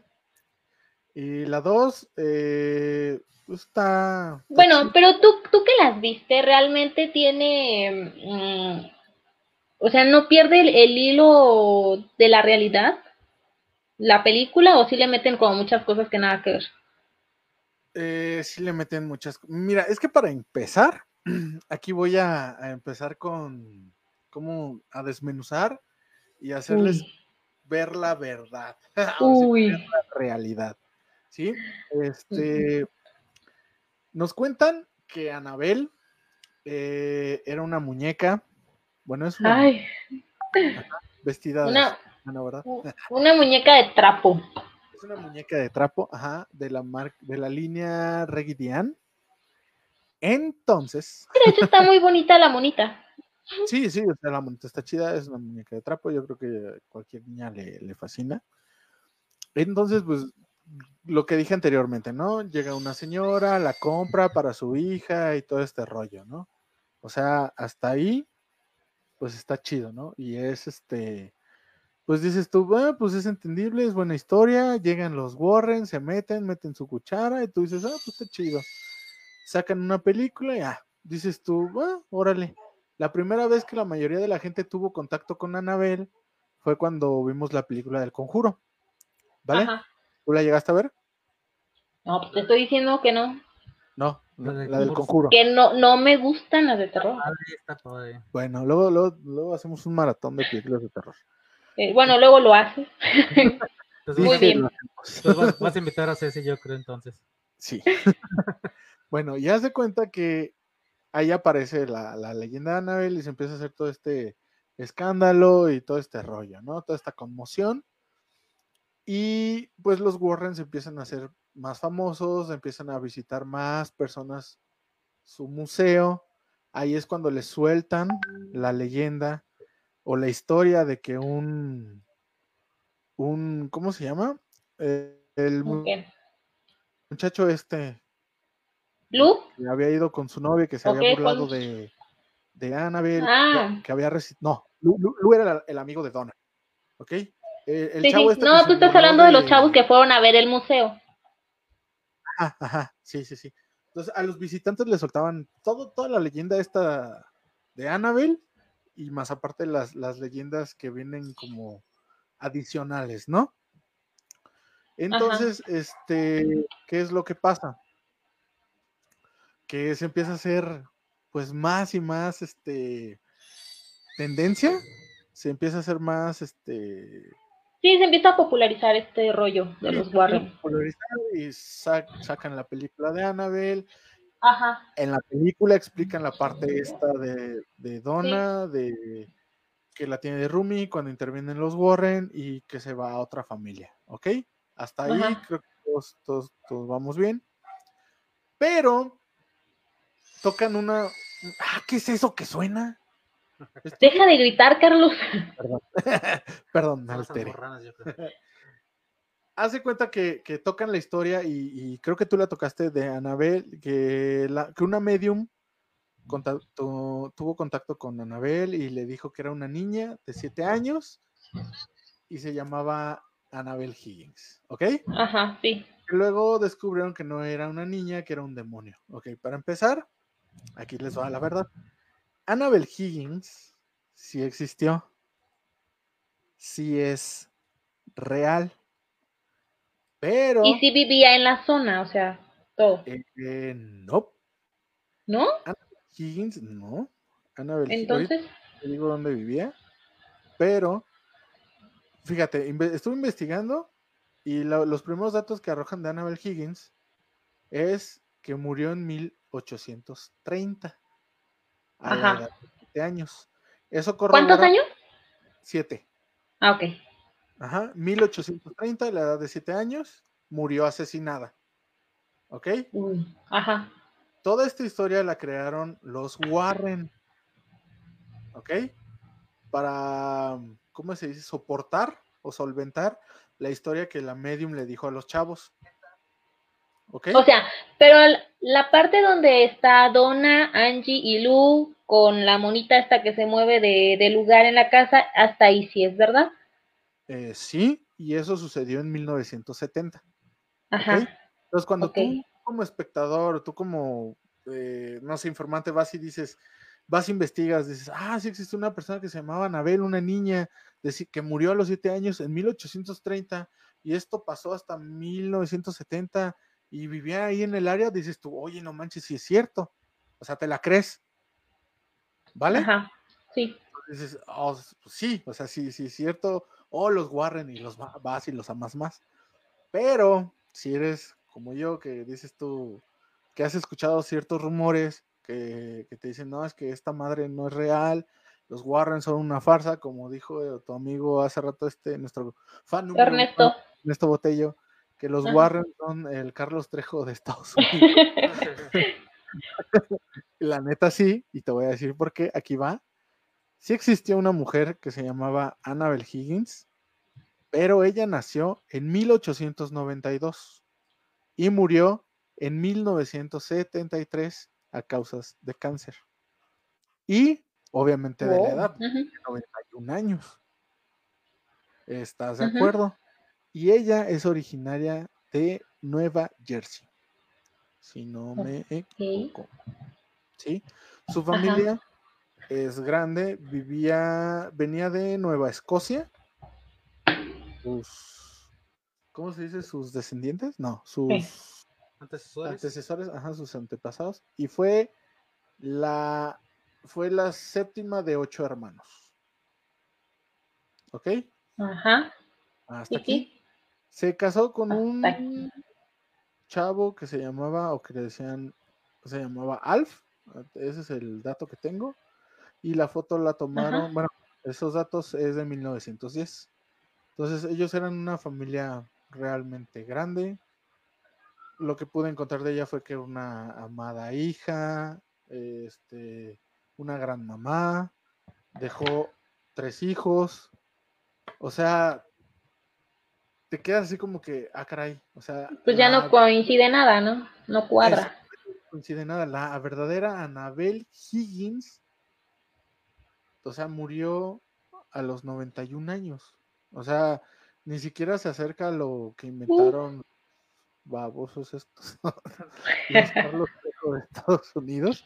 Y la 2 eh, pues está, está bueno, chida. pero tú, tú que las viste, realmente tiene... mm, o sea, ¿no pierde el, el hilo de la realidad? ¿La película o sí le meten como muchas cosas que nada que ver? Eh, sí le meten muchas Mira, es que para empezar, aquí voy a, a empezar con cómo a desmenuzar y hacerles Uy, ver la verdad. Uy. ver la realidad. ¿Sí? Este. Nos cuentan que Anabel eh, era una muñeca. Bueno, es una Ay, vestida de una, ¿verdad? una muñeca de trapo. Es una muñeca de trapo, ajá, de la mar- de la línea Reggie Diane. Entonces, De hecho, está muy bonita la monita. sí, sí, o sea, la monita está chida, es una muñeca de trapo, yo creo que cualquier niña le, le fascina. Entonces, pues, lo que dije anteriormente, ¿no? Llega una señora, la compra para su hija y todo este rollo, ¿no? O sea, hasta ahí, pues está chido, ¿no? Y es este, pues dices tú, bueno, pues es entendible, es buena historia, llegan los Warren, se meten, meten su cuchara y tú dices, ah, pues está chido. Sacan una película y ah, dices tú, ah, órale. La primera vez que la mayoría de la gente tuvo contacto con Annabelle fue cuando vimos la película del conjuro. ¿Vale? Ajá. ¿Tú la llegaste a ver? No, pues te estoy diciendo que no. No, La del la del Conjuro. Que no, no me gustan las de terror. Padre, está padre. Bueno, luego, luego, luego hacemos un maratón de películas de terror. Eh, bueno, luego lo haces. Entonces, Muy vas- bien. entonces vas, vas a invitar a Ceci, yo creo, entonces. Sí. bueno, ya se cuenta que ahí aparece la, la leyenda de Annabelle y se empieza a hacer todo este escándalo y todo este rollo, ¿no? Toda esta conmoción. Y pues los Warrens empiezan a ser más famosos, empiezan a visitar más personas su museo. Ahí es cuando les sueltan la leyenda o la historia de que un, un ¿cómo se llama? Eh, el muchacho este ¿Lu? que había ido con su novia que se había burlado con- de, de Annabelle, Ah. que había reci- no, Lu, Lu- Lu era el, el amigo de Donna, ¿ok? El, el Sí, chavo sí. este que No, tú estás hablando de los chavos que fueron a ver el museo. Ajá, ajá, sí, sí, sí. Entonces a los visitantes les soltaban todo, toda la leyenda esta de Annabelle y más aparte las, las leyendas que vienen como adicionales, ¿no? Entonces, este, ¿qué es lo que pasa? Que se empieza a hacer pues más y más este tendencia, se empieza a hacer más este Sí, se empieza a popularizar este rollo de los Warren. y sac- sacan la película de Annabelle. Ajá. En la película explican la parte esta de, de Donna, de que la tiene de Rumi cuando intervienen los Warren y que se va a otra familia, ¿ok? Hasta ahí Ajá. creo que todos, todos- todos vamos bien. Pero tocan una... Ah, ¿qué es eso que suena? Deja de gritar, Carlos. Perdón, me Son las alteré. almorranas, yo creo. Haz de cuenta que, que tocan la historia y, y creo que tú la tocaste de Anabel, que, la, que una medium contacto- tuvo contacto con Anabel y le dijo que era una niña de 7 años y se llamaba Anabel Higgins, ¿ok? Ajá, sí. Luego descubrieron que no era una niña, que era un demonio, ¿ok? Para empezar, aquí les va la verdad. Annabel Higgins sí existió, sí es real, pero Y sí vivía en la zona, o sea, todo. eh, no, ¿No? Higgins no. Annabel Higgins, ahorita Entonces, te digo dónde vivía, pero fíjate, inve- estuve investigando y lo- los primeros datos que arrojan de Annabel Higgins es que murió en 1830 a la edad de 7 años. Eso ¿cuántos años? 7. Ah, ok. Ajá, 1830, a la edad de 7 años, murió asesinada. ¿Ok? Uy, Ajá. Toda esta historia la crearon los Warren. ¿Ok? Para, ¿cómo se dice? Soportar o solventar la historia que la medium le dijo a los chavos. O sea, pero la parte donde está Donna, Angie y Lu con la monita esta que se mueve de, de lugar en la casa, hasta ahí sí es verdad. Eh, sí, y eso sucedió en 1970. Ajá. Entonces, cuando tú como espectador, tú como, eh, no sé, informante, vas y dices, vas e investigas, dices, ah, sí existe una persona que se llamaba Anabel, una niña que murió a los siete años en 1830 y esto pasó hasta 1970 y vivía ahí en el área, dices tú, oye, no manches, si es cierto. O sea, te la crees. ¿Vale? Ajá. Sí. dices, "Oh, pues sí, o sea, sí, sí es cierto, o los Warren y los va- vas y los amas más. Pero si eres como yo, que dices tú, que has escuchado ciertos rumores que, que te dicen, no, es que esta madre no es real, los Warren son una farsa, como dijo eh, tu amigo hace rato, este, nuestro fan Ernesto. Ernesto Botello, que los Ajá. Warren son el Carlos Trejo de Estados Unidos. La neta sí, y te voy a decir por qué. Aquí va. Sí existió una mujer que se llamaba Annabel Higgins, pero ella nació en 1892 y murió en 1973 a causas de cáncer. Y obviamente de la Wow. edad, Ujú. 91 años. ¿Estás de Ujú. acuerdo? Y ella es originaria de Nueva Jersey, si no me equivoco. ¿Sí? Su Ajá. familia es grande, vivía, venía de Nueva Escocia. Sus, ¿cómo se dice? ¿Sus descendientes? No, sus Antecesores. antecesores, ajá, sus antepasados. Y fue la, fue la séptima de ocho hermanos. ¿Ok? Ajá. Hasta aquí. Se casó con Hasta un chavo que se llamaba, o que le decían, se llamaba Alf. Ese es el dato que tengo. Y la foto la tomaron, Ajá. bueno, esos datos es de 1910. Entonces ellos eran una familia realmente grande. Lo que pude encontrar de ella fue que era una amada hija, este, una gran mamá, dejó tres hijos. O sea, te quedas así como que, ah, caray. O sea, Pues ya la- no coincide nada, ¿no? No cuadra. coincide nada. La verdadera Annabel Higgins, o sea, murió a los 91 años. O sea, ni siquiera se acerca a lo que inventaron babosos estos, los Carlos de Estados Unidos.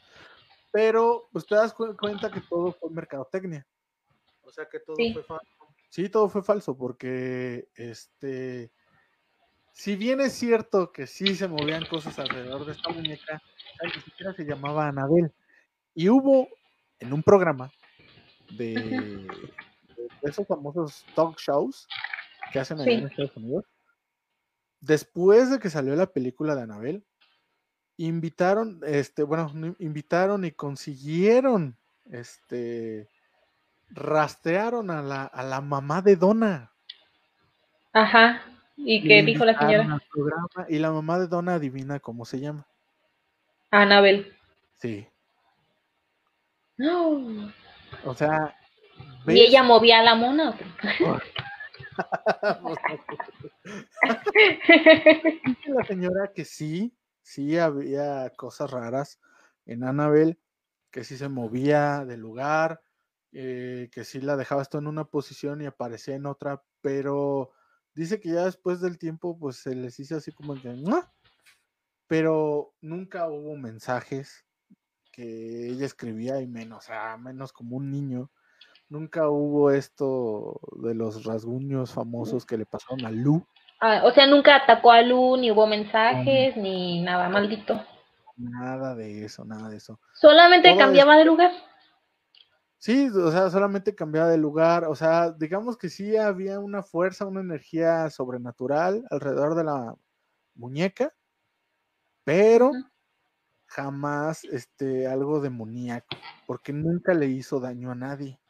Pero pues te das cu- cuenta que todo fue mercadotecnia. O sea que todo Sí. fue falso. Sí, todo fue falso, porque este, si bien es cierto que sí se movían cosas alrededor de esta muñeca, ni siquiera se llamaba Anabel. Y hubo en un programa de, de esos famosos talk shows que hacen allá Sí. en Estados Unidos, después de que salió la película de Anabel, invitaron, este, bueno, no, invitaron y consiguieron, este, rastrearon a la, a la mamá de Donna. Ajá. ¿Y qué dijo la señora? programa, y la mamá de Donna adivina cómo se llama. Anabel. Sí. No. O sea, ¿Y ella movía a la mona? la señora que sí, sí había cosas raras en Annabel, que sí se movía del lugar, eh, que sí la dejaba esto en una posición y aparecía en otra, pero dice que ya después del tiempo, pues se les hizo así como que, pero nunca hubo mensajes que ella escribía y menos, o sea, menos como un niño. Nunca hubo esto de los rasguños famosos que le pasaron a Lu. Ah, o sea, nunca atacó a Lu, ni hubo mensajes, ni nada, maldito. Nada de eso, nada de eso. Solamente Todo cambiaba de lugar. Sí, o sea, solamente cambiaba de lugar. O sea, digamos que sí había una fuerza, una energía sobrenatural alrededor de la muñeca, pero jamás este, algo demoníaco, porque nunca le hizo daño a nadie.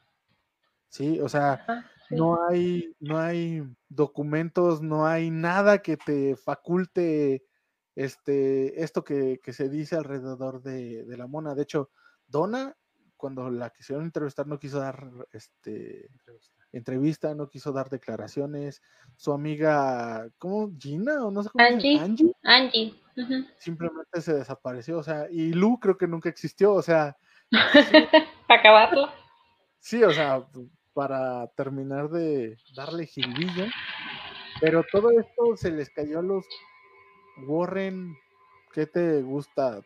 Sí, o sea, Ajá, sí. no hay, no hay documentos, no hay nada que te faculte este, esto que, que se dice alrededor de, de la mona. De hecho, Donna, cuando la quisieron entrevistar, no quiso dar este, entrevista, no quiso dar declaraciones. Su amiga, ¿cómo? Gina o no sé cómo Angie. Angie, Angie. simplemente se desapareció. O sea, y Lu creo que nunca existió. O sea, Para acabarlo. Sí, o sea, para terminar de darle jiribilla, pero todo esto se les cayó a los Warren, ¿qué te gusta?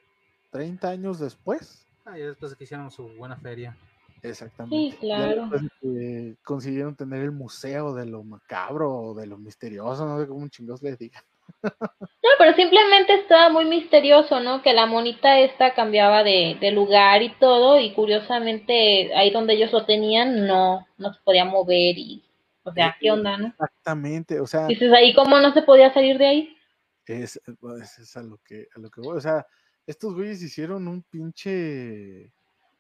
¿30 años después? Ah, y después de que hicieron su buena feria. Exactamente. Ya claro. después de que consiguieron tener el museo de lo macabro o de lo misterioso, no sé cómo chingos les digan. No, pero simplemente estaba muy misterioso, ¿no? Que la monita esta cambiaba de, de lugar y todo, y curiosamente ahí donde ellos lo tenían no, no se podía mover y, o sea, ¿qué onda, no? Exactamente, o sea, Dices, ahí cómo no se podía salir de ahí. es, pues, es a lo que a lo que voy. O sea, estos güeyes hicieron un pinche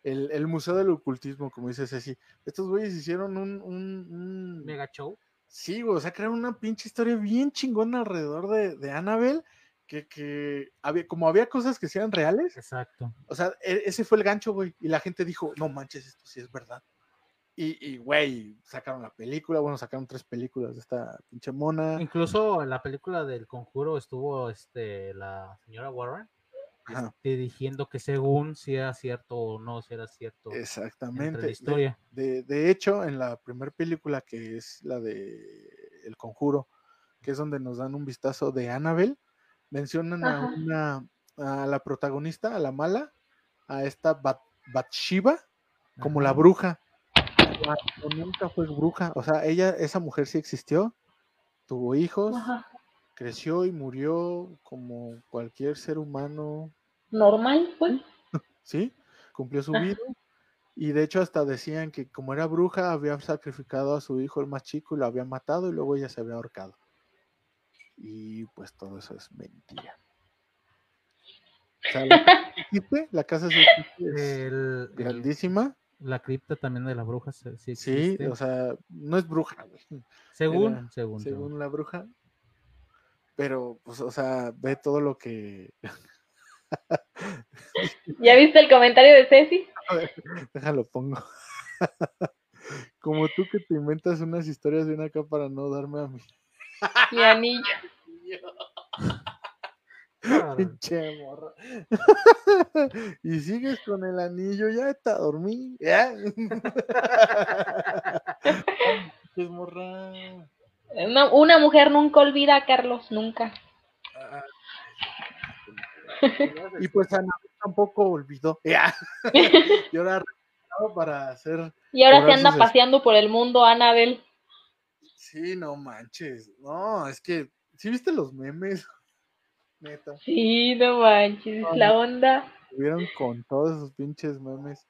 el, el museo del ocultismo, como dice Ceci. Estos güeyes hicieron un, un, un- Mega show. sí, güey, o sea, crearon una pinche historia bien chingona alrededor de, de Annabelle. Que, que había, como había cosas que sí eran reales, Exacto. o sea, e- ese fue el gancho, güey. Y la gente dijo, no manches, esto sí es verdad. Y, y, güey, sacaron la película, bueno, sacaron tres películas de esta pinche mona. Incluso en la película del conjuro estuvo este la señora Warren. Este, diciendo que según si era cierto o no, si era cierto Exactamente. la De- historia. De, de hecho, en la primera película, que es la de El Conjuro, que es donde nos dan un vistazo de Annabelle, mencionan a una a la protagonista, a la mala, a esta Bat Bathsheba, como la bruja. Cuando nunca fue bruja, o sea, ella, esa mujer sí existió, tuvo hijos, Ajá. Creció y murió como cualquier ser humano, Normal, pues. ¿sí? Cumplió su Ajá. vida. Y de hecho hasta decían que como era bruja había sacrificado a su hijo el más chico y lo había matado y luego ella se había ahorcado. Y pues todo eso es mentira. O sea, la casa existe, la casa es El- el- grandísima. la cripta también de la bruja sí Sí, o sea, no es bruja, güey, según, era- según, según. según la bruja. Pero, pues, o sea, ve todo lo que. ¿Ya viste el comentario de Ceci? Déjalo, pongo. Como tú que te inventas unas historias bien acá para no darme a mí. Mi anillo. Pinche morra. y sigues con el anillo, ya está dormí. ¿Ya? Morra. Una, una mujer nunca olvida, Carlos, nunca. Y pues Ana tampoco olvidó. Y ahora para hacer. Y ahora se anda paseando por el mundo, Anabel. Sí, no manches. No, es que. ¿Sí viste los memes? Neta. Sí, no manches, la onda. Estuvieron con todos esos pinches memes.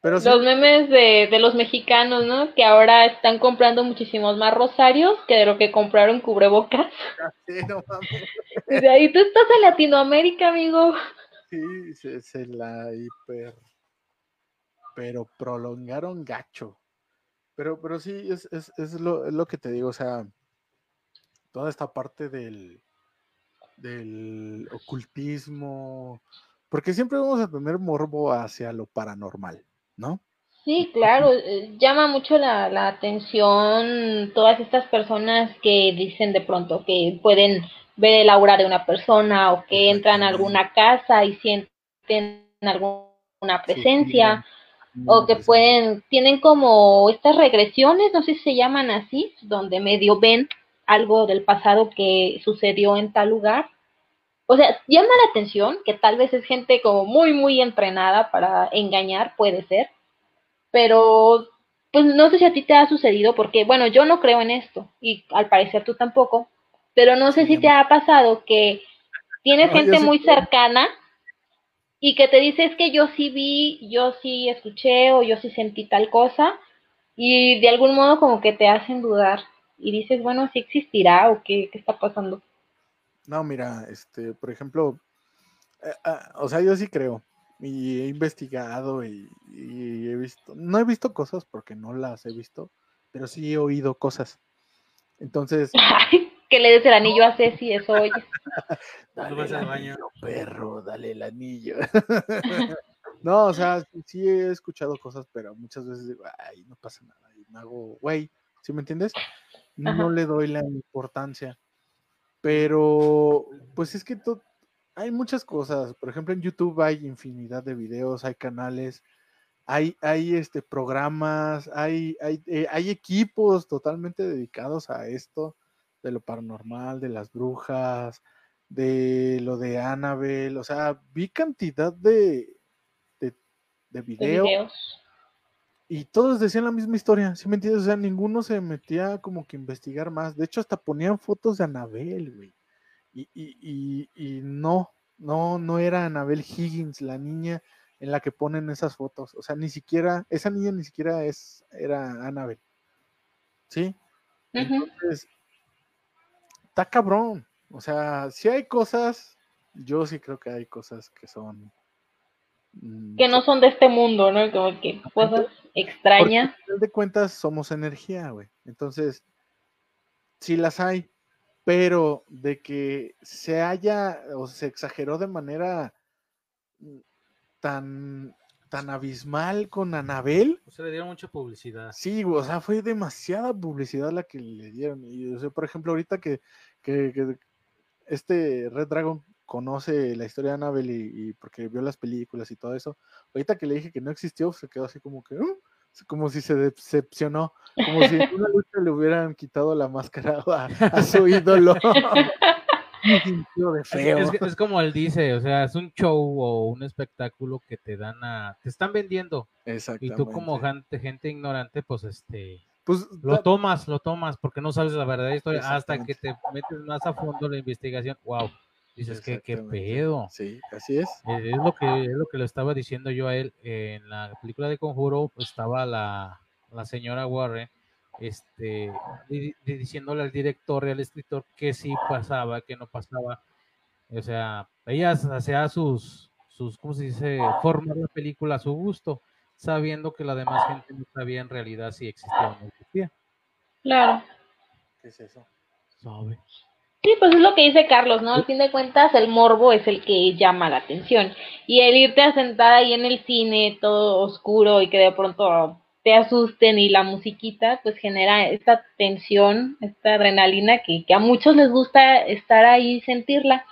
Pero sí, Los memes de, de los mexicanos, ¿no? Que ahora están comprando muchísimos más rosarios que de lo que compraron cubrebocas. sí, no mames. Y tú estás en Latinoamérica, amigo. Sí, se, se la hiper. Pero prolongaron gacho. Pero, pero sí, es, es, es lo, es lo que te digo, o sea, toda esta parte del, del ocultismo, porque siempre vamos a tener morbo hacia lo paranormal, ¿no? Sí, claro, eh, llama mucho la, la atención todas estas personas que dicen de pronto que pueden ver el aura de una persona o que entran a alguna casa y sienten alguna presencia o que pueden, tienen como estas regresiones, no sé si se llaman así, donde medio ven algo del pasado que sucedió en tal lugar. O sea, llama la atención que tal vez es gente como muy, muy entrenada para engañar, puede ser, pero pues no sé si a ti te ha sucedido, porque bueno, yo no creo en esto y al parecer tú tampoco, pero no sé si te ha pasado que tienes No, gente muy creo. cercana y que te dice es que yo sí vi, yo sí escuché o yo sí sentí tal cosa y de algún modo como que te hacen dudar y dices, bueno, sí existirá o qué, qué está pasando. No, mira, este, por ejemplo, eh, ah, o sea, yo sí creo y he investigado y, y he visto, no he visto cosas porque no las he visto, pero sí he oído cosas. Entonces, que le des el anillo a Ceci, eso oyes. dale vas el al baño. anillo, perro, dale el anillo. no, o sea, sí, sí he escuchado cosas, pero muchas veces digo, ay, no pasa nada, y me hago, güey, ¿sí me entiendes? No Ajá. le doy la importancia. Pero, pues es que hay muchas cosas. Por ejemplo, en YouTube hay infinidad de videos, hay canales, hay, hay este, programas, hay, hay, eh, hay equipos totalmente dedicados a esto, de lo paranormal, de las brujas, de lo de Annabelle. O sea, vi cantidad de, de, de de videos videos. Y todos decían la misma historia, ¿sí me entiendes? O sea, ninguno se metía como que a investigar más. De hecho, hasta ponían fotos de Anabel, güey. Y, y, y, y no, no, no era Anabel Higgins, la niña en la que ponen esas fotos. O sea, ni siquiera, esa niña ni siquiera es, era Anabel. ¿Sí? Entonces, está cabrón. O sea, si hay cosas, yo sí creo que hay cosas que son... Que no son de este mundo, ¿no? Como que cosas extrañas. Porque al final de cuentas somos energía, güey. Entonces, sí las hay, pero de que se haya o se exageró de manera tan, tan abismal con Anabel, Se le dieron mucha publicidad. sí, güey, o sea, fue demasiada publicidad la que le dieron. Y, o sea, por ejemplo, ahorita que, que- que este Red Dragon conoce la historia de Annabelle y, y porque vio las películas y todo eso, ahorita que le dije que no existió, se quedó así como que, "¿Mm?", como si se decepcionó, como si en una lucha le hubieran quitado la máscara a, a su ídolo. De Es, feo. es- es como él dice, o sea, es un show o un espectáculo que te dan a, te están vendiendo y tú como gente, gente ignorante, pues este, Pues, lo tomas, lo tomas porque no sabes la verdadera historia hasta que te metes más a fondo en la investigación. Wow, dices que qué pedo. Sí, así es. Eh, Es lo que es lo que le estaba diciendo yo a él en la película de Conjuro pues, estaba la, la señora Warren este di- di- diciéndole al director y al escritor que sí pasaba, que no pasaba. O sea, ella hacía sus sus ¿cómo se dice? formar la película a su gusto, sabiendo que la demás gente no sabía en realidad si existía o no existía. Claro. ¿Qué es eso? ¿Sabe? Sí, pues es lo que dice Carlos, ¿no? Al fin de cuentas, el morbo es el que llama la atención. Y el irte a sentar ahí en el cine, todo oscuro, y que de pronto te asusten y la musiquita, pues genera esta tensión, esta adrenalina que, que a muchos les gusta estar ahí y sentirla.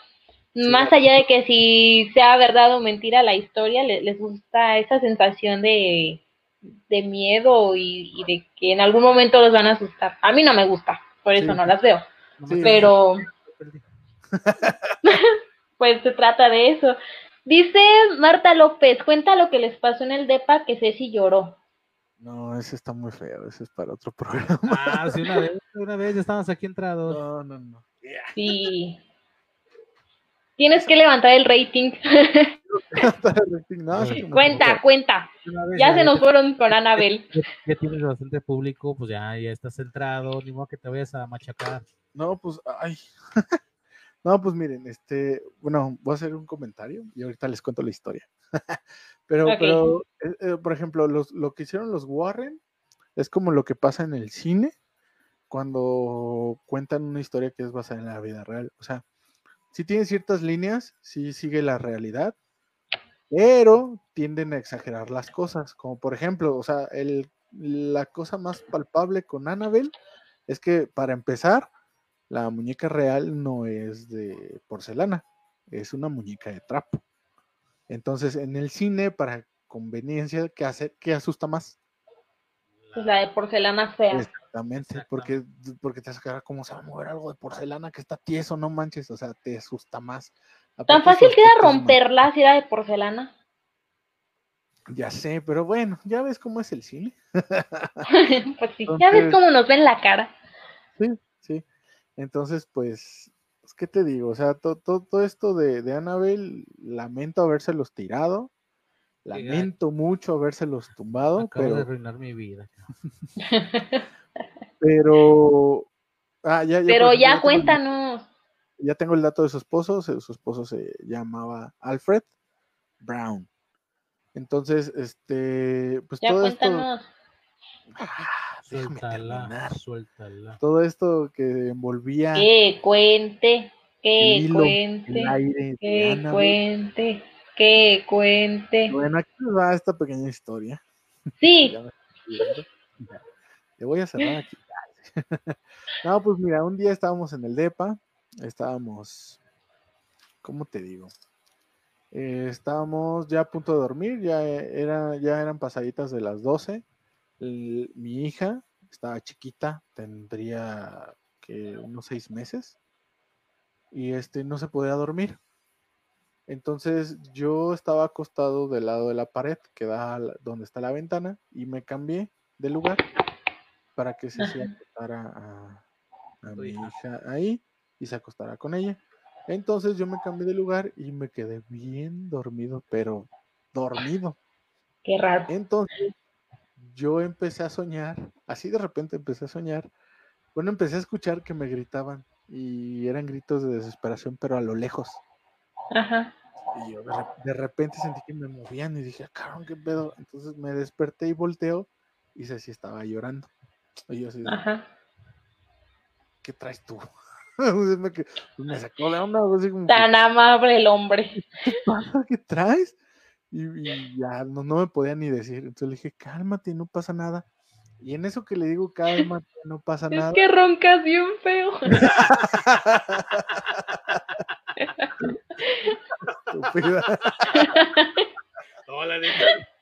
Más allá de que si sea verdad o mentira la historia, le- les gusta esa sensación de, de miedo y, y de que en algún momento los van a asustar. A mí no me gusta, por eso Sí. no las veo. Sí. Pero pues se trata de eso. Dice Marta López, cuenta lo que les pasó en el DEPA que Ceci lloró. No, ese está muy feo. Ese es para otro programa. Ah, sí, una vez, una vez ya estábamos aquí entrados. No, no, no. Sí. Tienes que levantar el rating. No, sí, como- cuenta, cuenta. Vez Ya se nos fueron con Anabel. ya, ya tienes bastante público, pues ya, ya estás centrado, ni modo que te vayas a machacar. No, pues, ay. No, pues miren, este, bueno, voy a hacer un comentario y ahorita les cuento la historia. pero, pero, eh, eh, por ejemplo, los, lo que hicieron los Warren es como lo que pasa en el cine cuando cuentan una historia que es basada en la vida real. O sea, sí tiene ciertas líneas, sí sigue la realidad, pero tienden a exagerar las cosas. Como por ejemplo, o sea, el, la cosa más palpable con Annabelle es que para empezar, la muñeca real no es de porcelana, es una muñeca de trapo. Entonces, en el cine, para conveniencia, ¿qué hace? ¿Qué asusta más? Pues la de porcelana fea. Exactamente, porque, porque te sacará cómo se va a mover algo de porcelana que está tieso, no manches, o sea, te asusta más. Tan fácil que era romperla si era de porcelana. Ya sé, pero bueno, ya ves cómo es el cine. pues sí, ya ves cómo nos ven la cara. Sí, sí. Entonces, pues, pues, ¿qué te digo? O sea, to- to- todo esto de, de Annabelle, lamento habérselos tirado, lamento mucho habérselos tumbado, Acabas de pero, arruinar mi vida. pero, ah, ya, ya, Pero ya cuéntanos. Ya tengo el dato de su esposo, su esposo se llamaba Alfred Brown. Entonces, este, pues Ya todo esto, cuéntanos. Ah, déjame Suéltala, terminar. suéltala. todo esto que envolvía Que cuente, que hilo, cuente, el aire de que cuente, que cuente. Bueno, aquí nos va esta pequeña historia. Sí. Le voy a cerrar aquí. No, pues mira, un día estábamos en el DEPA, estábamos, ¿cómo te digo? Eh, estábamos ya a punto de dormir, ya, era, ya eran pasaditas de las 12. El- mi hija estaba chiquita, tendría que unos seis meses, y este no se podía dormir. Entonces yo estaba acostado del lado de la pared que da donde está la ventana y me cambié de lugar para que se se Ajá. acostara a, mi hija ahí y se acostara con ella. Entonces yo me cambié de lugar y me quedé bien dormido, pero dormido. qué raro. Entonces yo empecé a soñar, así de repente empecé a soñar. Bueno, empecé a escuchar que me gritaban y eran gritos de desesperación, pero a lo lejos. Ajá. Y yo de, re- de repente sentí que me movían y dije, "Ah, cabrón, qué pedo. Entonces me desperté y volteo y Ceci estaba llorando. Y yo así. ¿qué traes tú? Me, pues, me sacó de onda, así como, que, Tan amable el hombre. ¿qué pasa? ¿Qué traes? Y, y ya no, no me podía ni decir. Entonces le dije, cálmate, no pasa nada. Y en eso que le digo, cálmate, no pasa Es nada. que roncas bien feo. Estúpida. Hola, neta.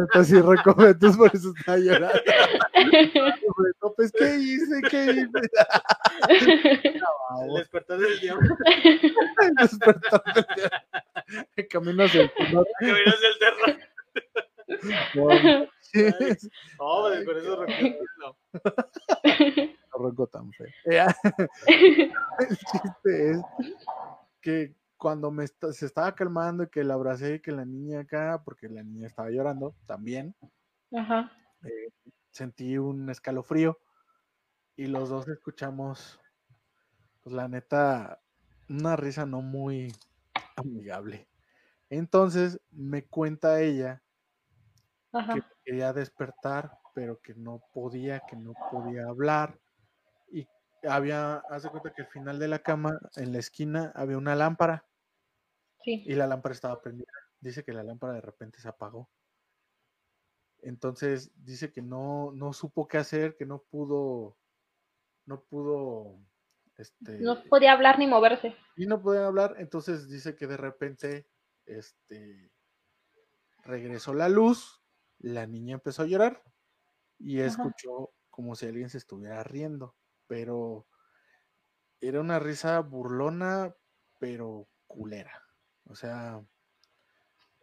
Entonces sí recoge, entonces por eso estaba llorando. Pues, ¿qué hice? ¿Qué hice? El despertar del diablo. El despertar del diablo. El camino hacia el terror. Camino hacia el terror. No, manches, No, pues, con eso. No. no tan feo. El chiste es que cuando me se estaba calmando y que la abracé y que la niña acá, porque la niña estaba llorando también, Ajá. sentí un escalofrío y los dos escuchamos, pues la neta, una risa no muy amigable. Entonces me cuenta ella Ajá. que quería despertar, pero que no podía, que no podía hablar. Y había, hace cuenta que al final de la cama, en la esquina, había una lámpara Sí. y la lámpara estaba prendida. Dice que la lámpara de repente se apagó. Entonces dice que no, no supo qué hacer, que no pudo, no pudo, este, No podía hablar ni moverse. y no podía hablar. Entonces dice que de repente, este, regresó la luz, la niña empezó a llorar y Ajá. escuchó como si alguien se estuviera riendo, pero era una risa burlona, pero culera. O sea,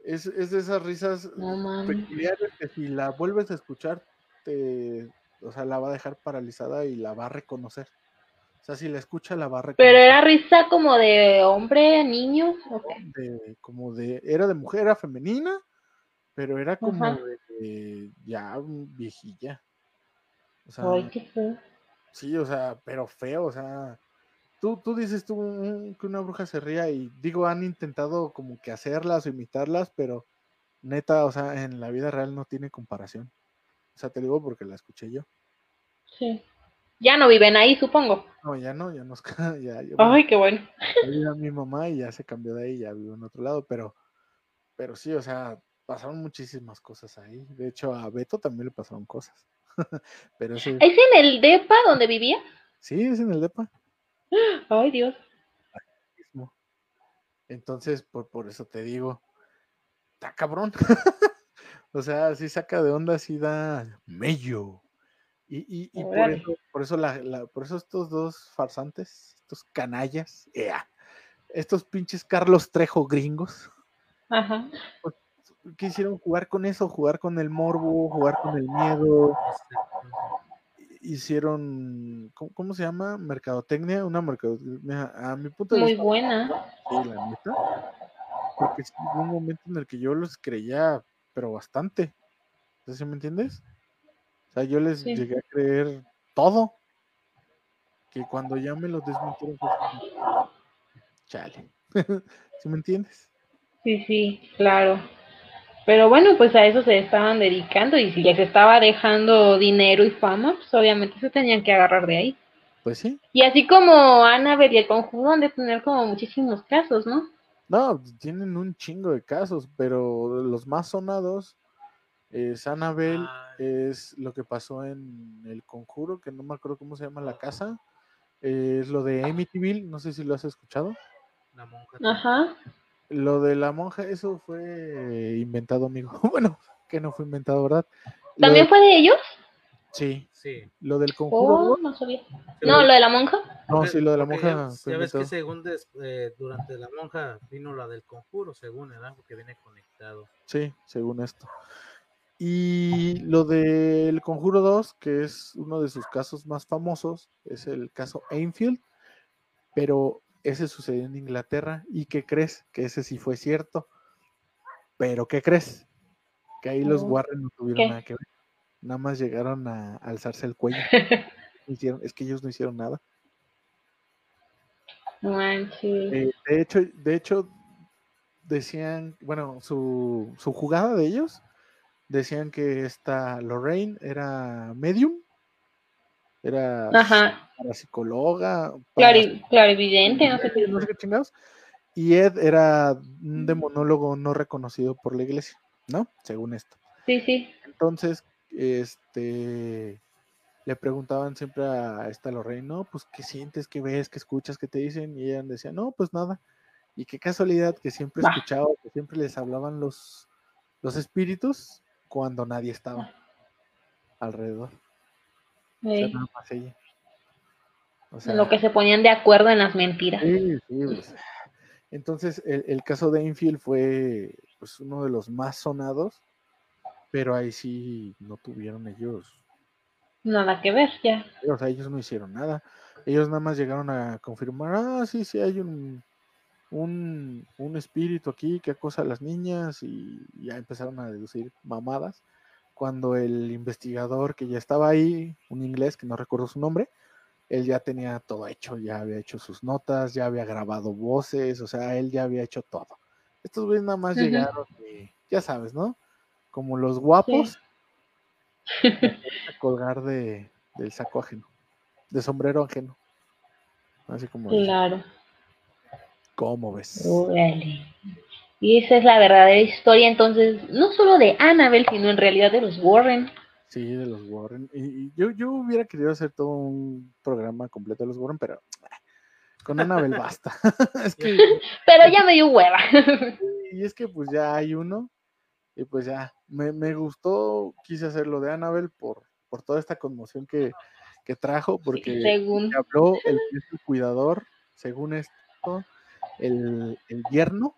es, es de esas risas No peculiares que si la vuelves a escuchar, te, o sea, la va a dejar paralizada y la va a reconocer. O sea, si la escucha, la va a reconocer. Pero era risa como de hombre, niño. ¿o qué? de, como de, era de mujer, era femenina, pero era como Ajá. de, ya viejilla. O sea, Ay, qué feo. sí, o sea, pero feo, o sea, tú, tú dices tú que una bruja se ría y digo, han intentado como que hacerlas o imitarlas, pero neta, o sea, en la vida real no tiene comparación. O sea, te digo porque la escuché yo. Sí. Ya no viven ahí, supongo. No, ya no, ya nos ya, Ay, qué bueno. vive mi mamá y ya se cambió de ahí, ya vive en otro lado, pero, pero sí, o sea, pasaron muchísimas cosas ahí. De hecho, a Beto también le pasaron cosas. pero ¿Es en el DEPA donde vivía? sí, es en el DEPA Ay, Dios. Entonces, por, por eso te digo, está cabrón. o sea, sí saca de onda, sí da mello. Y, y, y por eso, por eso, la, la- por eso estos dos farsantes, estos canallas, ea, estos pinches Carlos Trejo gringos, Ajá. quisieron jugar con eso, jugar con el morbo, jugar con el miedo. Hicieron, ¿cómo, cómo se llama? Mercadotecnia, una mercadotecnia, a mi punto de Muy vista, buena. sí, la neta. Porque sí hubo un momento en el que yo los creía, pero bastante. ¿Sí ¿Sí me entiendes? O sea, yo les Sí. llegué a creer todo. Que cuando ya me los desmintieron, como, chale. ¿Sí me entiendes? Sí, sí, claro. Pero bueno, pues a eso se estaban dedicando y si les estaba dejando dinero y fama, pues obviamente se tenían que agarrar de ahí. Pues sí. Y así como Annabelle y el conjuro han de tener como muchísimos casos, ¿no? No, tienen un chingo de casos, pero los más sonados es Annabelle, Ay. es lo que pasó en El Conjuro, que no me acuerdo cómo se llama la casa, es lo de Amityville, no sé si lo has escuchado. La monja. Ajá. Lo de la monja, eso fue inventado, amigo. Bueno, que no fue inventado, ¿verdad? ¿También de- fue de ellos? Sí, Sí. lo del Conjuro. Oh, no sabía. No, lo de la monja. No, sí, lo de la ya- monja fue Ya ves que según des- eh, durante la monja vino la del conjuro, según, ¿verdad? Porque viene conectado. Sí, según esto. Y lo del Conjuro 2, que es uno de sus casos más famosos, es el caso Enfield, pero ese sucedió en Inglaterra. ¿Y qué crees? Que ese sí fue cierto. Pero ¿qué crees? Que ahí los Warren no tuvieron ¿qué? nada que ver. Nada más llegaron a alzarse el cuello. Hicieron- es que ellos no hicieron nada. Eh, de hecho, de hecho, decían, bueno, su, su jugada de ellos, decían que esta Lorraine era medium, era Ajá. Parapsicóloga, Clari- clarividente, no sé qué. no sé qué chingados, y Ed era un demonólogo no reconocido por la iglesia, ¿no? Según esto. Sí, sí. Entonces, este, le preguntaban siempre a esta Lorraine, no, pues, ¿qué sientes, qué ves, qué escuchas, qué te dicen? Y ella decía, no, pues nada. Y qué casualidad que siempre Bah. escuchaba, que siempre les hablaban los, los espíritus cuando nadie estaba alrededor. O sea, Sí. nada más ella. O En lo que se ponían de acuerdo en las mentiras. sí, sí, pues. Entonces, el, el caso de Enfield fue pues, uno de los más sonados, pero ahí sí no tuvieron ellos Nada que ver, ya. O sea, ellos no hicieron nada. Ellos nada más llegaron a confirmar, ah, sí, sí, hay un, un, un espíritu aquí que acosa a las niñas y ya empezaron a deducir mamadas. Cuando el investigador que ya estaba ahí, un inglés que no recuerdo su nombre, él ya tenía todo hecho, ya había hecho sus notas, ya había grabado voces, o sea, él ya había hecho todo. Estos güeyes nada más Ujú. llegaron y, ya sabes, ¿no? Como los guapos a colgar de, del saco ajeno, de sombrero ajeno. Así como, Claro. ¿cómo ves? Órale. Y esa es la verdadera historia, entonces, no solo de Annabelle, sino en realidad de los Warren. Sí, de los Warren. Y, y yo, yo hubiera querido hacer todo un programa completo de los Warren, pero ah, con Annabelle basta. es que, Pero ya me dio hueva. y es que pues ya hay uno, y pues ya, me, me gustó, quise hacer lo de Annabelle por, por toda esta conmoción que, que trajo, porque Según. habló el, cuidador, según esto, el, el yerno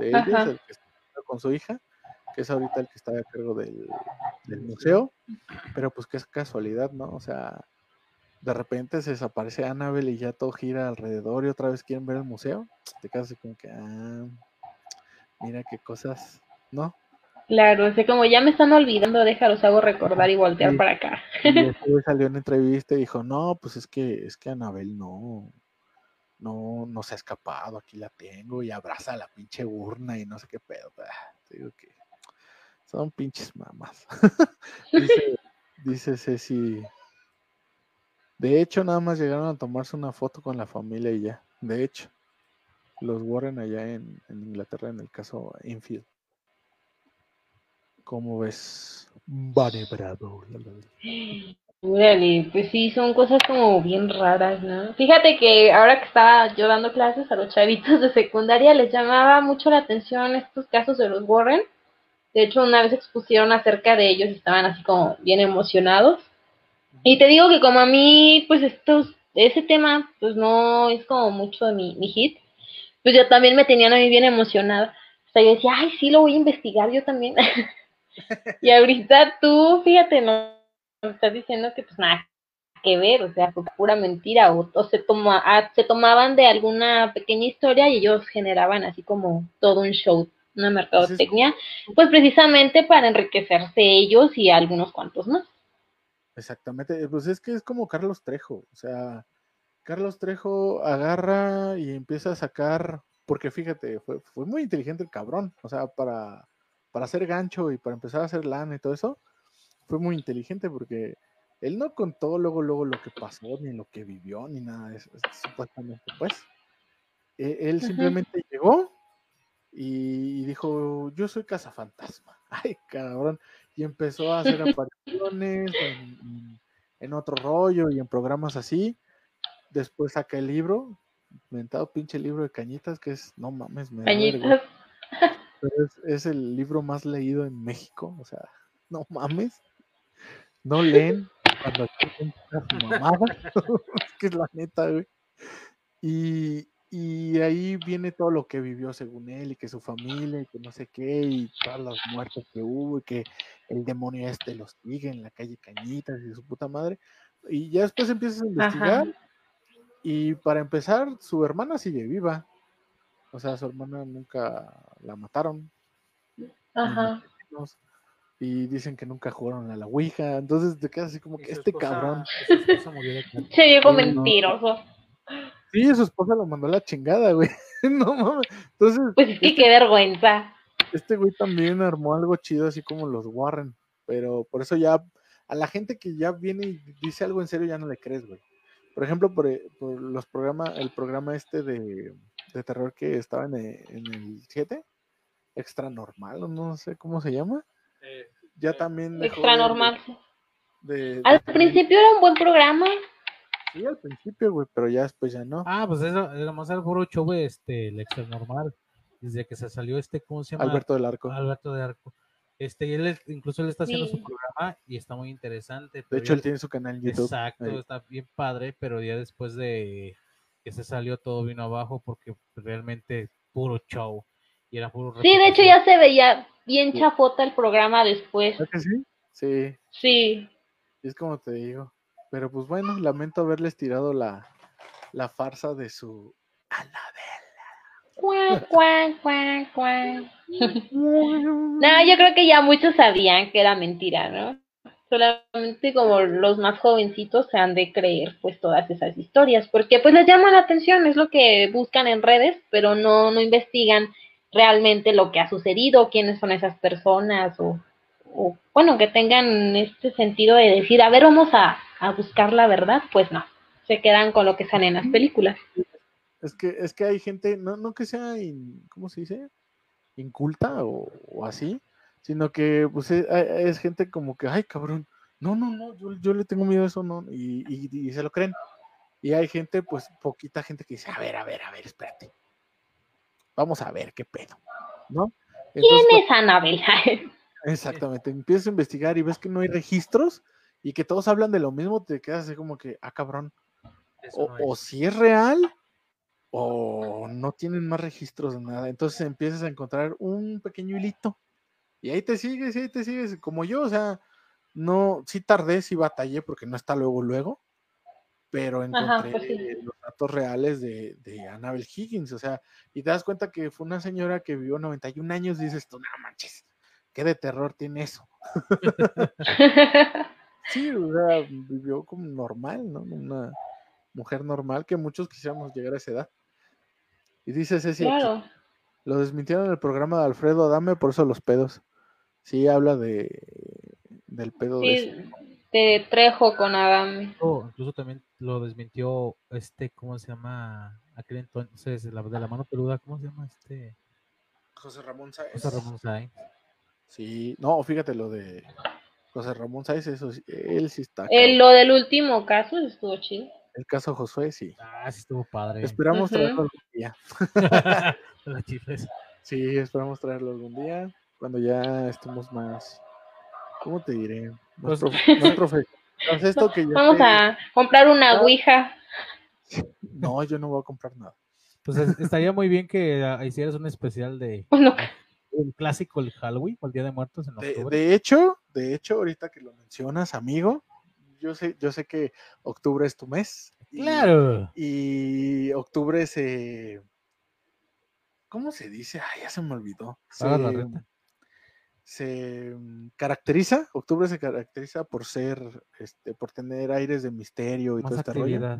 de ellos, el que está con su hija, que es ahorita el que está a cargo del, del museo, pero pues que es casualidad, ¿no? O sea, de repente se desaparece Annabelle y ya todo gira alrededor y otra vez quieren ver el museo, te quedas así como que, ah, mira qué cosas, ¿no? Claro, o sea, como ya me están olvidando, déjalos hago recordar y voltear Sí. para acá. Y salió en entrevista y dijo, no, pues es que, es que Anabel no, no, no se ha escapado, aquí la tengo y abraza a la pinche urna y no sé qué pedo. Ah, te digo que son pinches mamás. dice, dice Ceci. De hecho, nada más llegaron a tomarse una foto con la familia y ya. De hecho, los Warren allá en, en Inglaterra en el caso Enfield. ¿Cómo ves? Vale, bravo. la, la, la. Órale, pues sí, son cosas como bien raras, ¿no? Fíjate que ahora que estaba yo dando clases a los chavitos de secundaria, les llamaba mucho la atención estos casos de los Warren. De hecho, una vez expusieron acerca de ellos, estaban así como bien emocionados. Y te digo que como a mí, pues estos, ese tema, pues no es como mucho de mi, mi hit, pues yo también me tenían a mí bien emocionada. O sea, yo decía, ay, sí, lo voy a investigar yo también. y ahorita tú, fíjate, no estás diciendo que pues nada que ver, o sea, fue pura mentira, o, o se, toma, ah, se tomaban de alguna pequeña historia y ellos generaban así como todo un show, una mercadotecnia, pues precisamente para enriquecerse ellos y algunos cuantos más. Exactamente, pues es que es como Carlos Trejo, o sea, Carlos Trejo agarra y empieza a sacar, porque fíjate, fue, fue muy inteligente el cabrón, o sea, para, para hacer gancho y para empezar a hacer lana y todo eso, fue muy inteligente porque él no contó luego, luego lo que pasó, ni lo que vivió, ni nada de eso, supuestamente, pues. E- Él simplemente llegó y dijo, yo soy cazafantasma. Ay, cabrón. Y empezó a hacer apariciones en, otro rollo y en programas así. Después saca el libro, inventado pinche libro de cañitas, que es, no mames, me Cañitas. pero es, es el libro más leído en México, o sea, no mames. No leen cuando quieren su mamada, es que es la neta, güey. Y, y ahí viene todo lo que vivió según él y que su familia y que no sé qué y todas las muertes que hubo y que el demonio este los sigue en la calle Cañitas y su puta madre. Y ya después empiezas a investigar Ajá. y para empezar su hermana sigue viva. O sea, su hermana nunca la mataron. Ajá. Y dicen que nunca jugaron a la Ouija. Entonces te quedas así como que este esposa- cabrón. y su esposa murió de cáncer. Se no. mentiroso. Sí, su esposa lo mandó a la chingada, güey. no mames. Entonces, Pues es que este, qué vergüenza. este güey también armó algo chido, así como los Warren. Pero por eso ya, a la gente que ya viene y dice algo en serio, ya no le crees, güey. Por ejemplo, por, eh, por los programas, el programa este de, de terror que estaba en, eh, en el 7, extra normal, o no sé cómo se llama. Eh, Ya también Extra normal. de- de Al principio era un buen programa. Sí, al principio, güey, pero ya después ya no. Ah, pues eso, era más el puro show, este, el extra normal. Desde que se salió este, ¿cómo se llama? Alberto del Arco. Alberto de Arco. Este, y él es- incluso él está haciendo su programa y está muy interesante. De hecho, ya- él tiene su canal en YouTube. Exacto, Ahí. está bien padre, pero ya después de que se salió todo vino abajo porque realmente puro show y era puro Sí, de hecho ya se veía bien chafota el programa después. ¿Verdad que sí? Sí, Sí. es como te digo. Pero pues bueno, lamento haberles tirado la, la farsa de su cuac. No, yo creo que ya muchos sabían que era mentira, ¿no? Solamente como los más jovencitos se han de creer pues todas esas historias, porque pues les llama la atención, es lo que buscan en redes, pero no, no investigan realmente lo que ha sucedido, quiénes son esas personas, o, o bueno, que tengan este sentido de decir, a ver, vamos a, a buscar la verdad, pues no, se quedan con lo que sale en las películas. Es que, es que hay gente, no, no que sea, in- ¿cómo se dice? Inculta o, o así, sino que pues es, es gente como que, ay cabrón, no, no, no, yo, yo le tengo miedo a eso, no, y, y- y se lo creen. Y hay gente, pues poquita gente que dice, a ver, a ver, a ver, espérate. Vamos a ver qué pedo, ¿no? Entonces, ¿Quién es Anabel? Exactamente, empiezas a investigar y ves que no hay registros y que todos hablan de lo mismo, te quedas así como que, ah, cabrón, o, no o es. si es real o no tienen más registros de nada. Entonces empiezas a encontrar un pequeño hilito y ahí te sigues, y ahí te sigues, como yo, o sea, no, sí tardé, sí batallé porque no está luego, luego, pero encontré pues sí. los datos reales de, de Annabel Higgins, o sea, y te das cuenta que fue una señora que vivió 91 años y dices tú, no manches, qué de terror tiene eso. Sí, o sea, vivió como normal, ¿no? Una mujer normal que muchos quisiéramos llegar a esa edad. Y dice Ceci, claro. lo desmintieron en el programa de Alfredo Adame, por eso los pedos. Sí, habla de del pedo de. Sí, de Trejo con Adam. Oh, incluso también lo desmintió este, ¿cómo se llama? Aquel entonces, la, de la mano peluda, ¿cómo se llama este? José Ramón Sáez. José Ramón Sáenz. Sí, no, fíjate lo de José Ramón Sáez, eso sí, él sí está. El, cabrón. lo del último caso estuvo chido. El caso Josué, sí. Ah, sí estuvo padre. Esperamos traerlo algún día. Las chifles. Sí, esperamos traerlo algún día, cuando ya estemos más, ¿cómo te diré? Más, Pues- profe- más profesionales. Esto que ya Vamos a comprar una Ah. ouija. No, yo no voy a comprar nada. Pues es- estaría muy bien que ah, hicieras un especial de Bueno, un clásico, el Halloween, o el Día de Muertos en De, octubre. de hecho, de hecho, ahorita que lo mencionas, amigo, yo sé, yo sé que octubre es tu mes. y- Claro. Y octubre se. ¿Cómo se dice? Ay, ya se me olvidó. Se, la se, caracteriza, octubre se caracteriza por ser, este, por tener aires de misterio y Más todo este rollo.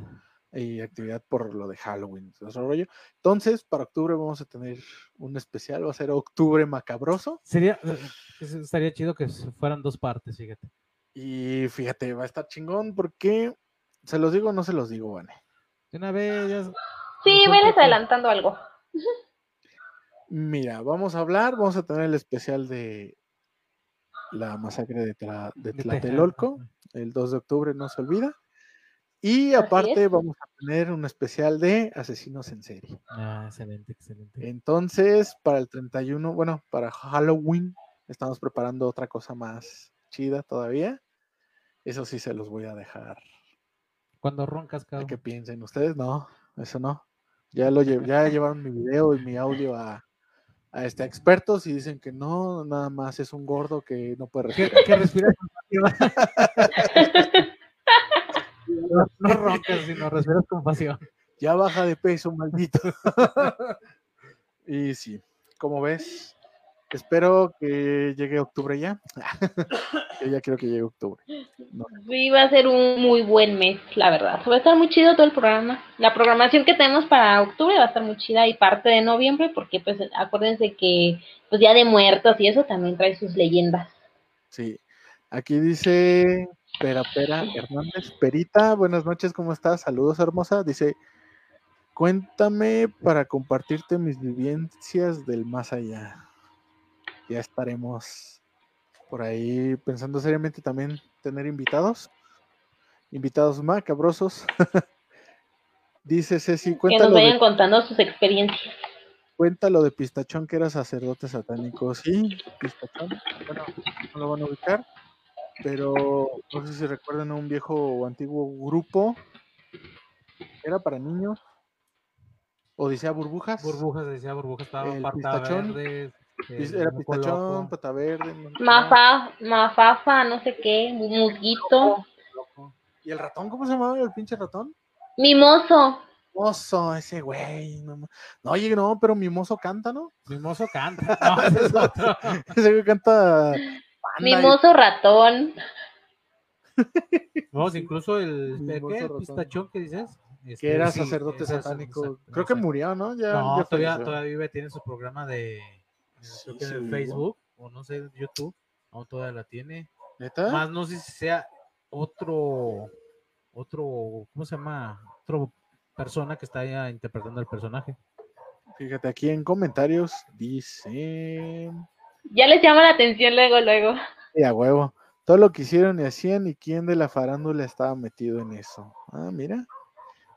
Y actividad por lo de Halloween, todo ese rollo. Entonces, para octubre vamos a tener un especial, va a ser octubre macabroso. Sería, estaría chido que fueran dos partes, fíjate. Y fíjate, va a estar chingón porque se los digo o no se los digo, Vane. De una vez, ya. sí, que- adelantando algo. Mira, vamos a hablar, vamos a tener el especial de la masacre de, Tla- de Tlatelolco, el 2 de octubre, no se olvida. Y aparte vamos a tener un especial de asesinos en serie. Ah, excelente, excelente. Entonces, para el 31, bueno, para Halloween, estamos preparando otra cosa más chida todavía. Eso sí se los voy a dejar Cuando roncas, cabrón. que piensen. Ustedes no, eso no. Ya lo lle- ya llevaron mi video y mi audio a, a este a expertos y dicen que no, nada más es un gordo que no puede respirar. que respiras con pasión. no, no roncas, sino respiras con pasión. Ya baja de peso, maldito. y sí, como ves, espero que llegue octubre ya. Yo ya quiero que llegue octubre. No, Sí, va a ser un muy buen mes, la verdad. Va a estar muy chido todo el programa. La programación que tenemos para octubre va a estar muy chida y parte de noviembre, porque pues acuérdense que pues Día de Muertos y eso también trae sus leyendas. sí. Aquí dice Pera Pera Hernández. Perita, buenas noches, ¿cómo estás? Saludos, hermosa. Dice, cuéntame para compartirte mis vivencias del más allá. Ya estaremos por ahí pensando seriamente también tener invitados. Invitados macabrosos. Dice Ceci, Que nos cuéntalo vayan de, contando sus experiencias. Cuenta lo de Pistachón que era sacerdote satánico. Sí, Pistachón. Bueno, no lo van a ubicar. Pero no sé si recuerdan a un viejo o antiguo grupo. Era para niños. Odisea Burbujas. Burbujas, decía burbujas, estaba El pistachón. verde. Era Pistachón. Pata Verde. Mafa, mafafa, no sé qué, musguito. ¿Y el ratón? ¿Cómo se llamaba el pinche ratón? mimoso. Mimoso, ese güey. No, no, oye, no, pero Mimoso canta, ¿no? Mimoso canta. No, ese es otro. Ese güey canta. y- Mimoso ratón. Vamos, incluso el, pistachón que dices. que Este, era sacerdote satánico. Creo que murió, ¿no? Ya, No, ya todavía, todavía vive, tiene su programa de creo que Sí, en sí, Facebook o no sé, YouTube. Aún todavía la tiene. ¿Neta? Más no sé si sea otro, otro, ¿cómo se llama? Otro persona que está ahí interpretando el personaje. Fíjate, aquí en comentarios dice. Ya les llama la atención luego, luego. Y a huevo. Todo lo que hicieron y hacían y quién de la farándula estaba metido en eso. Ah, mira.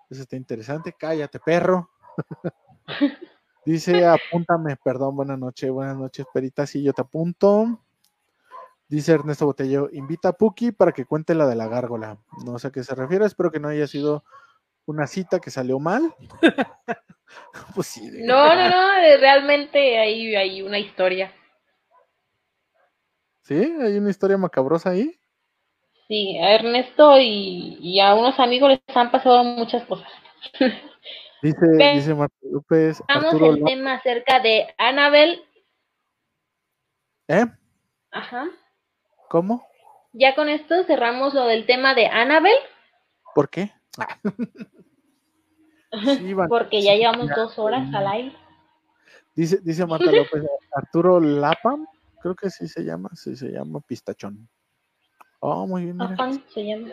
Eso está interesante. Cállate, perro. Dice, apúntame, perdón, buenas noches, buenas noches, Perita, sí, yo te apunto. Dice Ernesto Botello, invita a Puki para que cuente la de la gárgola. No sé a qué se refiere, espero que no haya sido una cita que salió mal. pues sí. No, no, no, eh, realmente hay, hay una historia. ¿Sí? ¿Hay una historia macabrosa ahí? Sí, a Ernesto y, y a unos amigos les han pasado muchas cosas. Dice, dice Marta López, Vamos Arturo el tema acerca de Annabel. ¿Eh? Ajá. ¿Cómo? Ya con esto cerramos lo del tema de Annabel, ¿Por qué? Ah. Sí, Van- porque ya llevamos dos horas al aire. Dice, dice Marta López, Arturo Lapam, creo que sí se llama, sí se llama Pistachón. Oh, muy bien, mira. Ajá, se llama.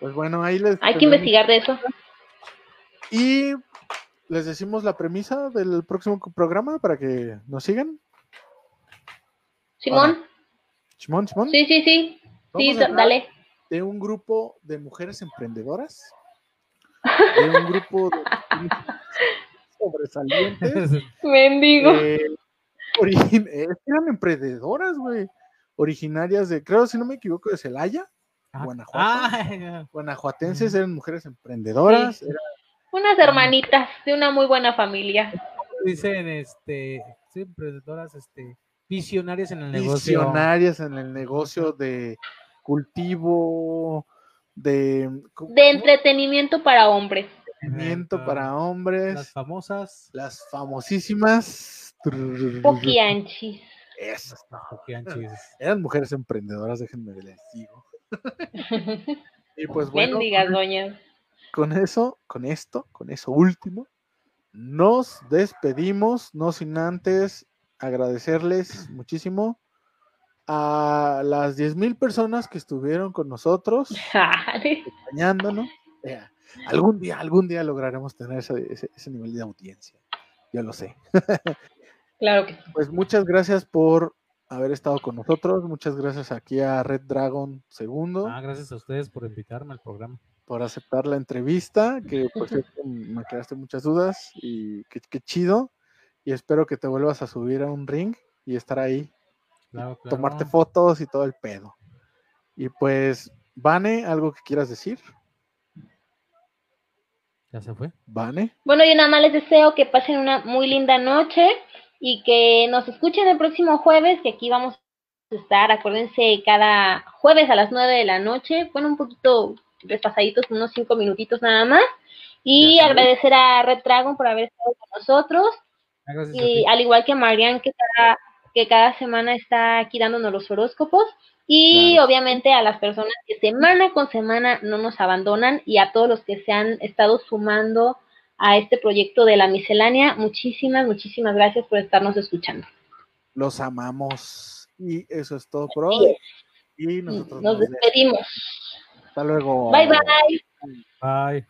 Pues bueno, ahí les Hay que investigar de eso. Y les decimos la premisa del próximo programa para que nos sigan. Simón, Simón, Simón. sí, sí, sí. Sí, Vamos dale. de un grupo de mujeres emprendedoras, de un grupo de sobresalientes. Mendigo. eh, eh, eran emprendedoras, güey. Originarias de, creo, si no me equivoco, de Celaya, Ah, Guanajuato. ah, guanajuatenses, eran mujeres emprendedoras. Sí. era- Unas hermanitas de una muy buena familia. dicen, este, sí, emprendedoras, este, visionarias en el negocio. visionarias en el negocio de cultivo, de ¿cómo- De entretenimiento para hombres. entretenimiento para hombres, Las famosas. las famosísimas. Poquianchis. Esas, no, eran mujeres emprendedoras, déjenme les digo. Y pues bueno, Mendigas doñas. Con eso, con esto, con eso último, nos despedimos, no sin antes agradecerles muchísimo a las 10.000 personas que estuvieron con nosotros, acompañándonos. Eh, algún día, algún día lograremos tener ese, ese- ese nivel de audiencia, yo lo sé. Claro que sí. Pues muchas gracias por haber estado con nosotros, muchas gracias aquí a Red Dragon II. Ah, gracias a ustedes por invitarme al programa. Por aceptar la entrevista, que por cierto me quedaste muchas dudas y qué, qué chido. Y espero que te vuelvas a subir a un ring y estar ahí, Claro, claro. tomarte fotos y todo el pedo. Y pues, Vane, ¿algo que quieras decir? ¿Ya se fue? Vane, Bueno, yo nada más les deseo que pasen una muy linda noche y que nos escuchen el próximo jueves, que aquí vamos a estar, acuérdense, cada jueves a las 9 de la noche, bueno, un poquito despasaditos, unos 5 minutitos nada más. Y agradecer a Red Dragon por haber estado con nosotros. Ah, gracias Y al igual que a Marian, que cada, que cada semana está aquí dándonos los horóscopos. Y Claro. obviamente a las personas que semana con semana no nos abandonan y a todos los que se han estado sumando a este proyecto de la miscelánea, muchísimas, muchísimas gracias por estarnos escuchando. los amamos. Y eso es todo por hoy. Y nosotros Nos nos despedimos. Hasta luego. Bye bye. Bye.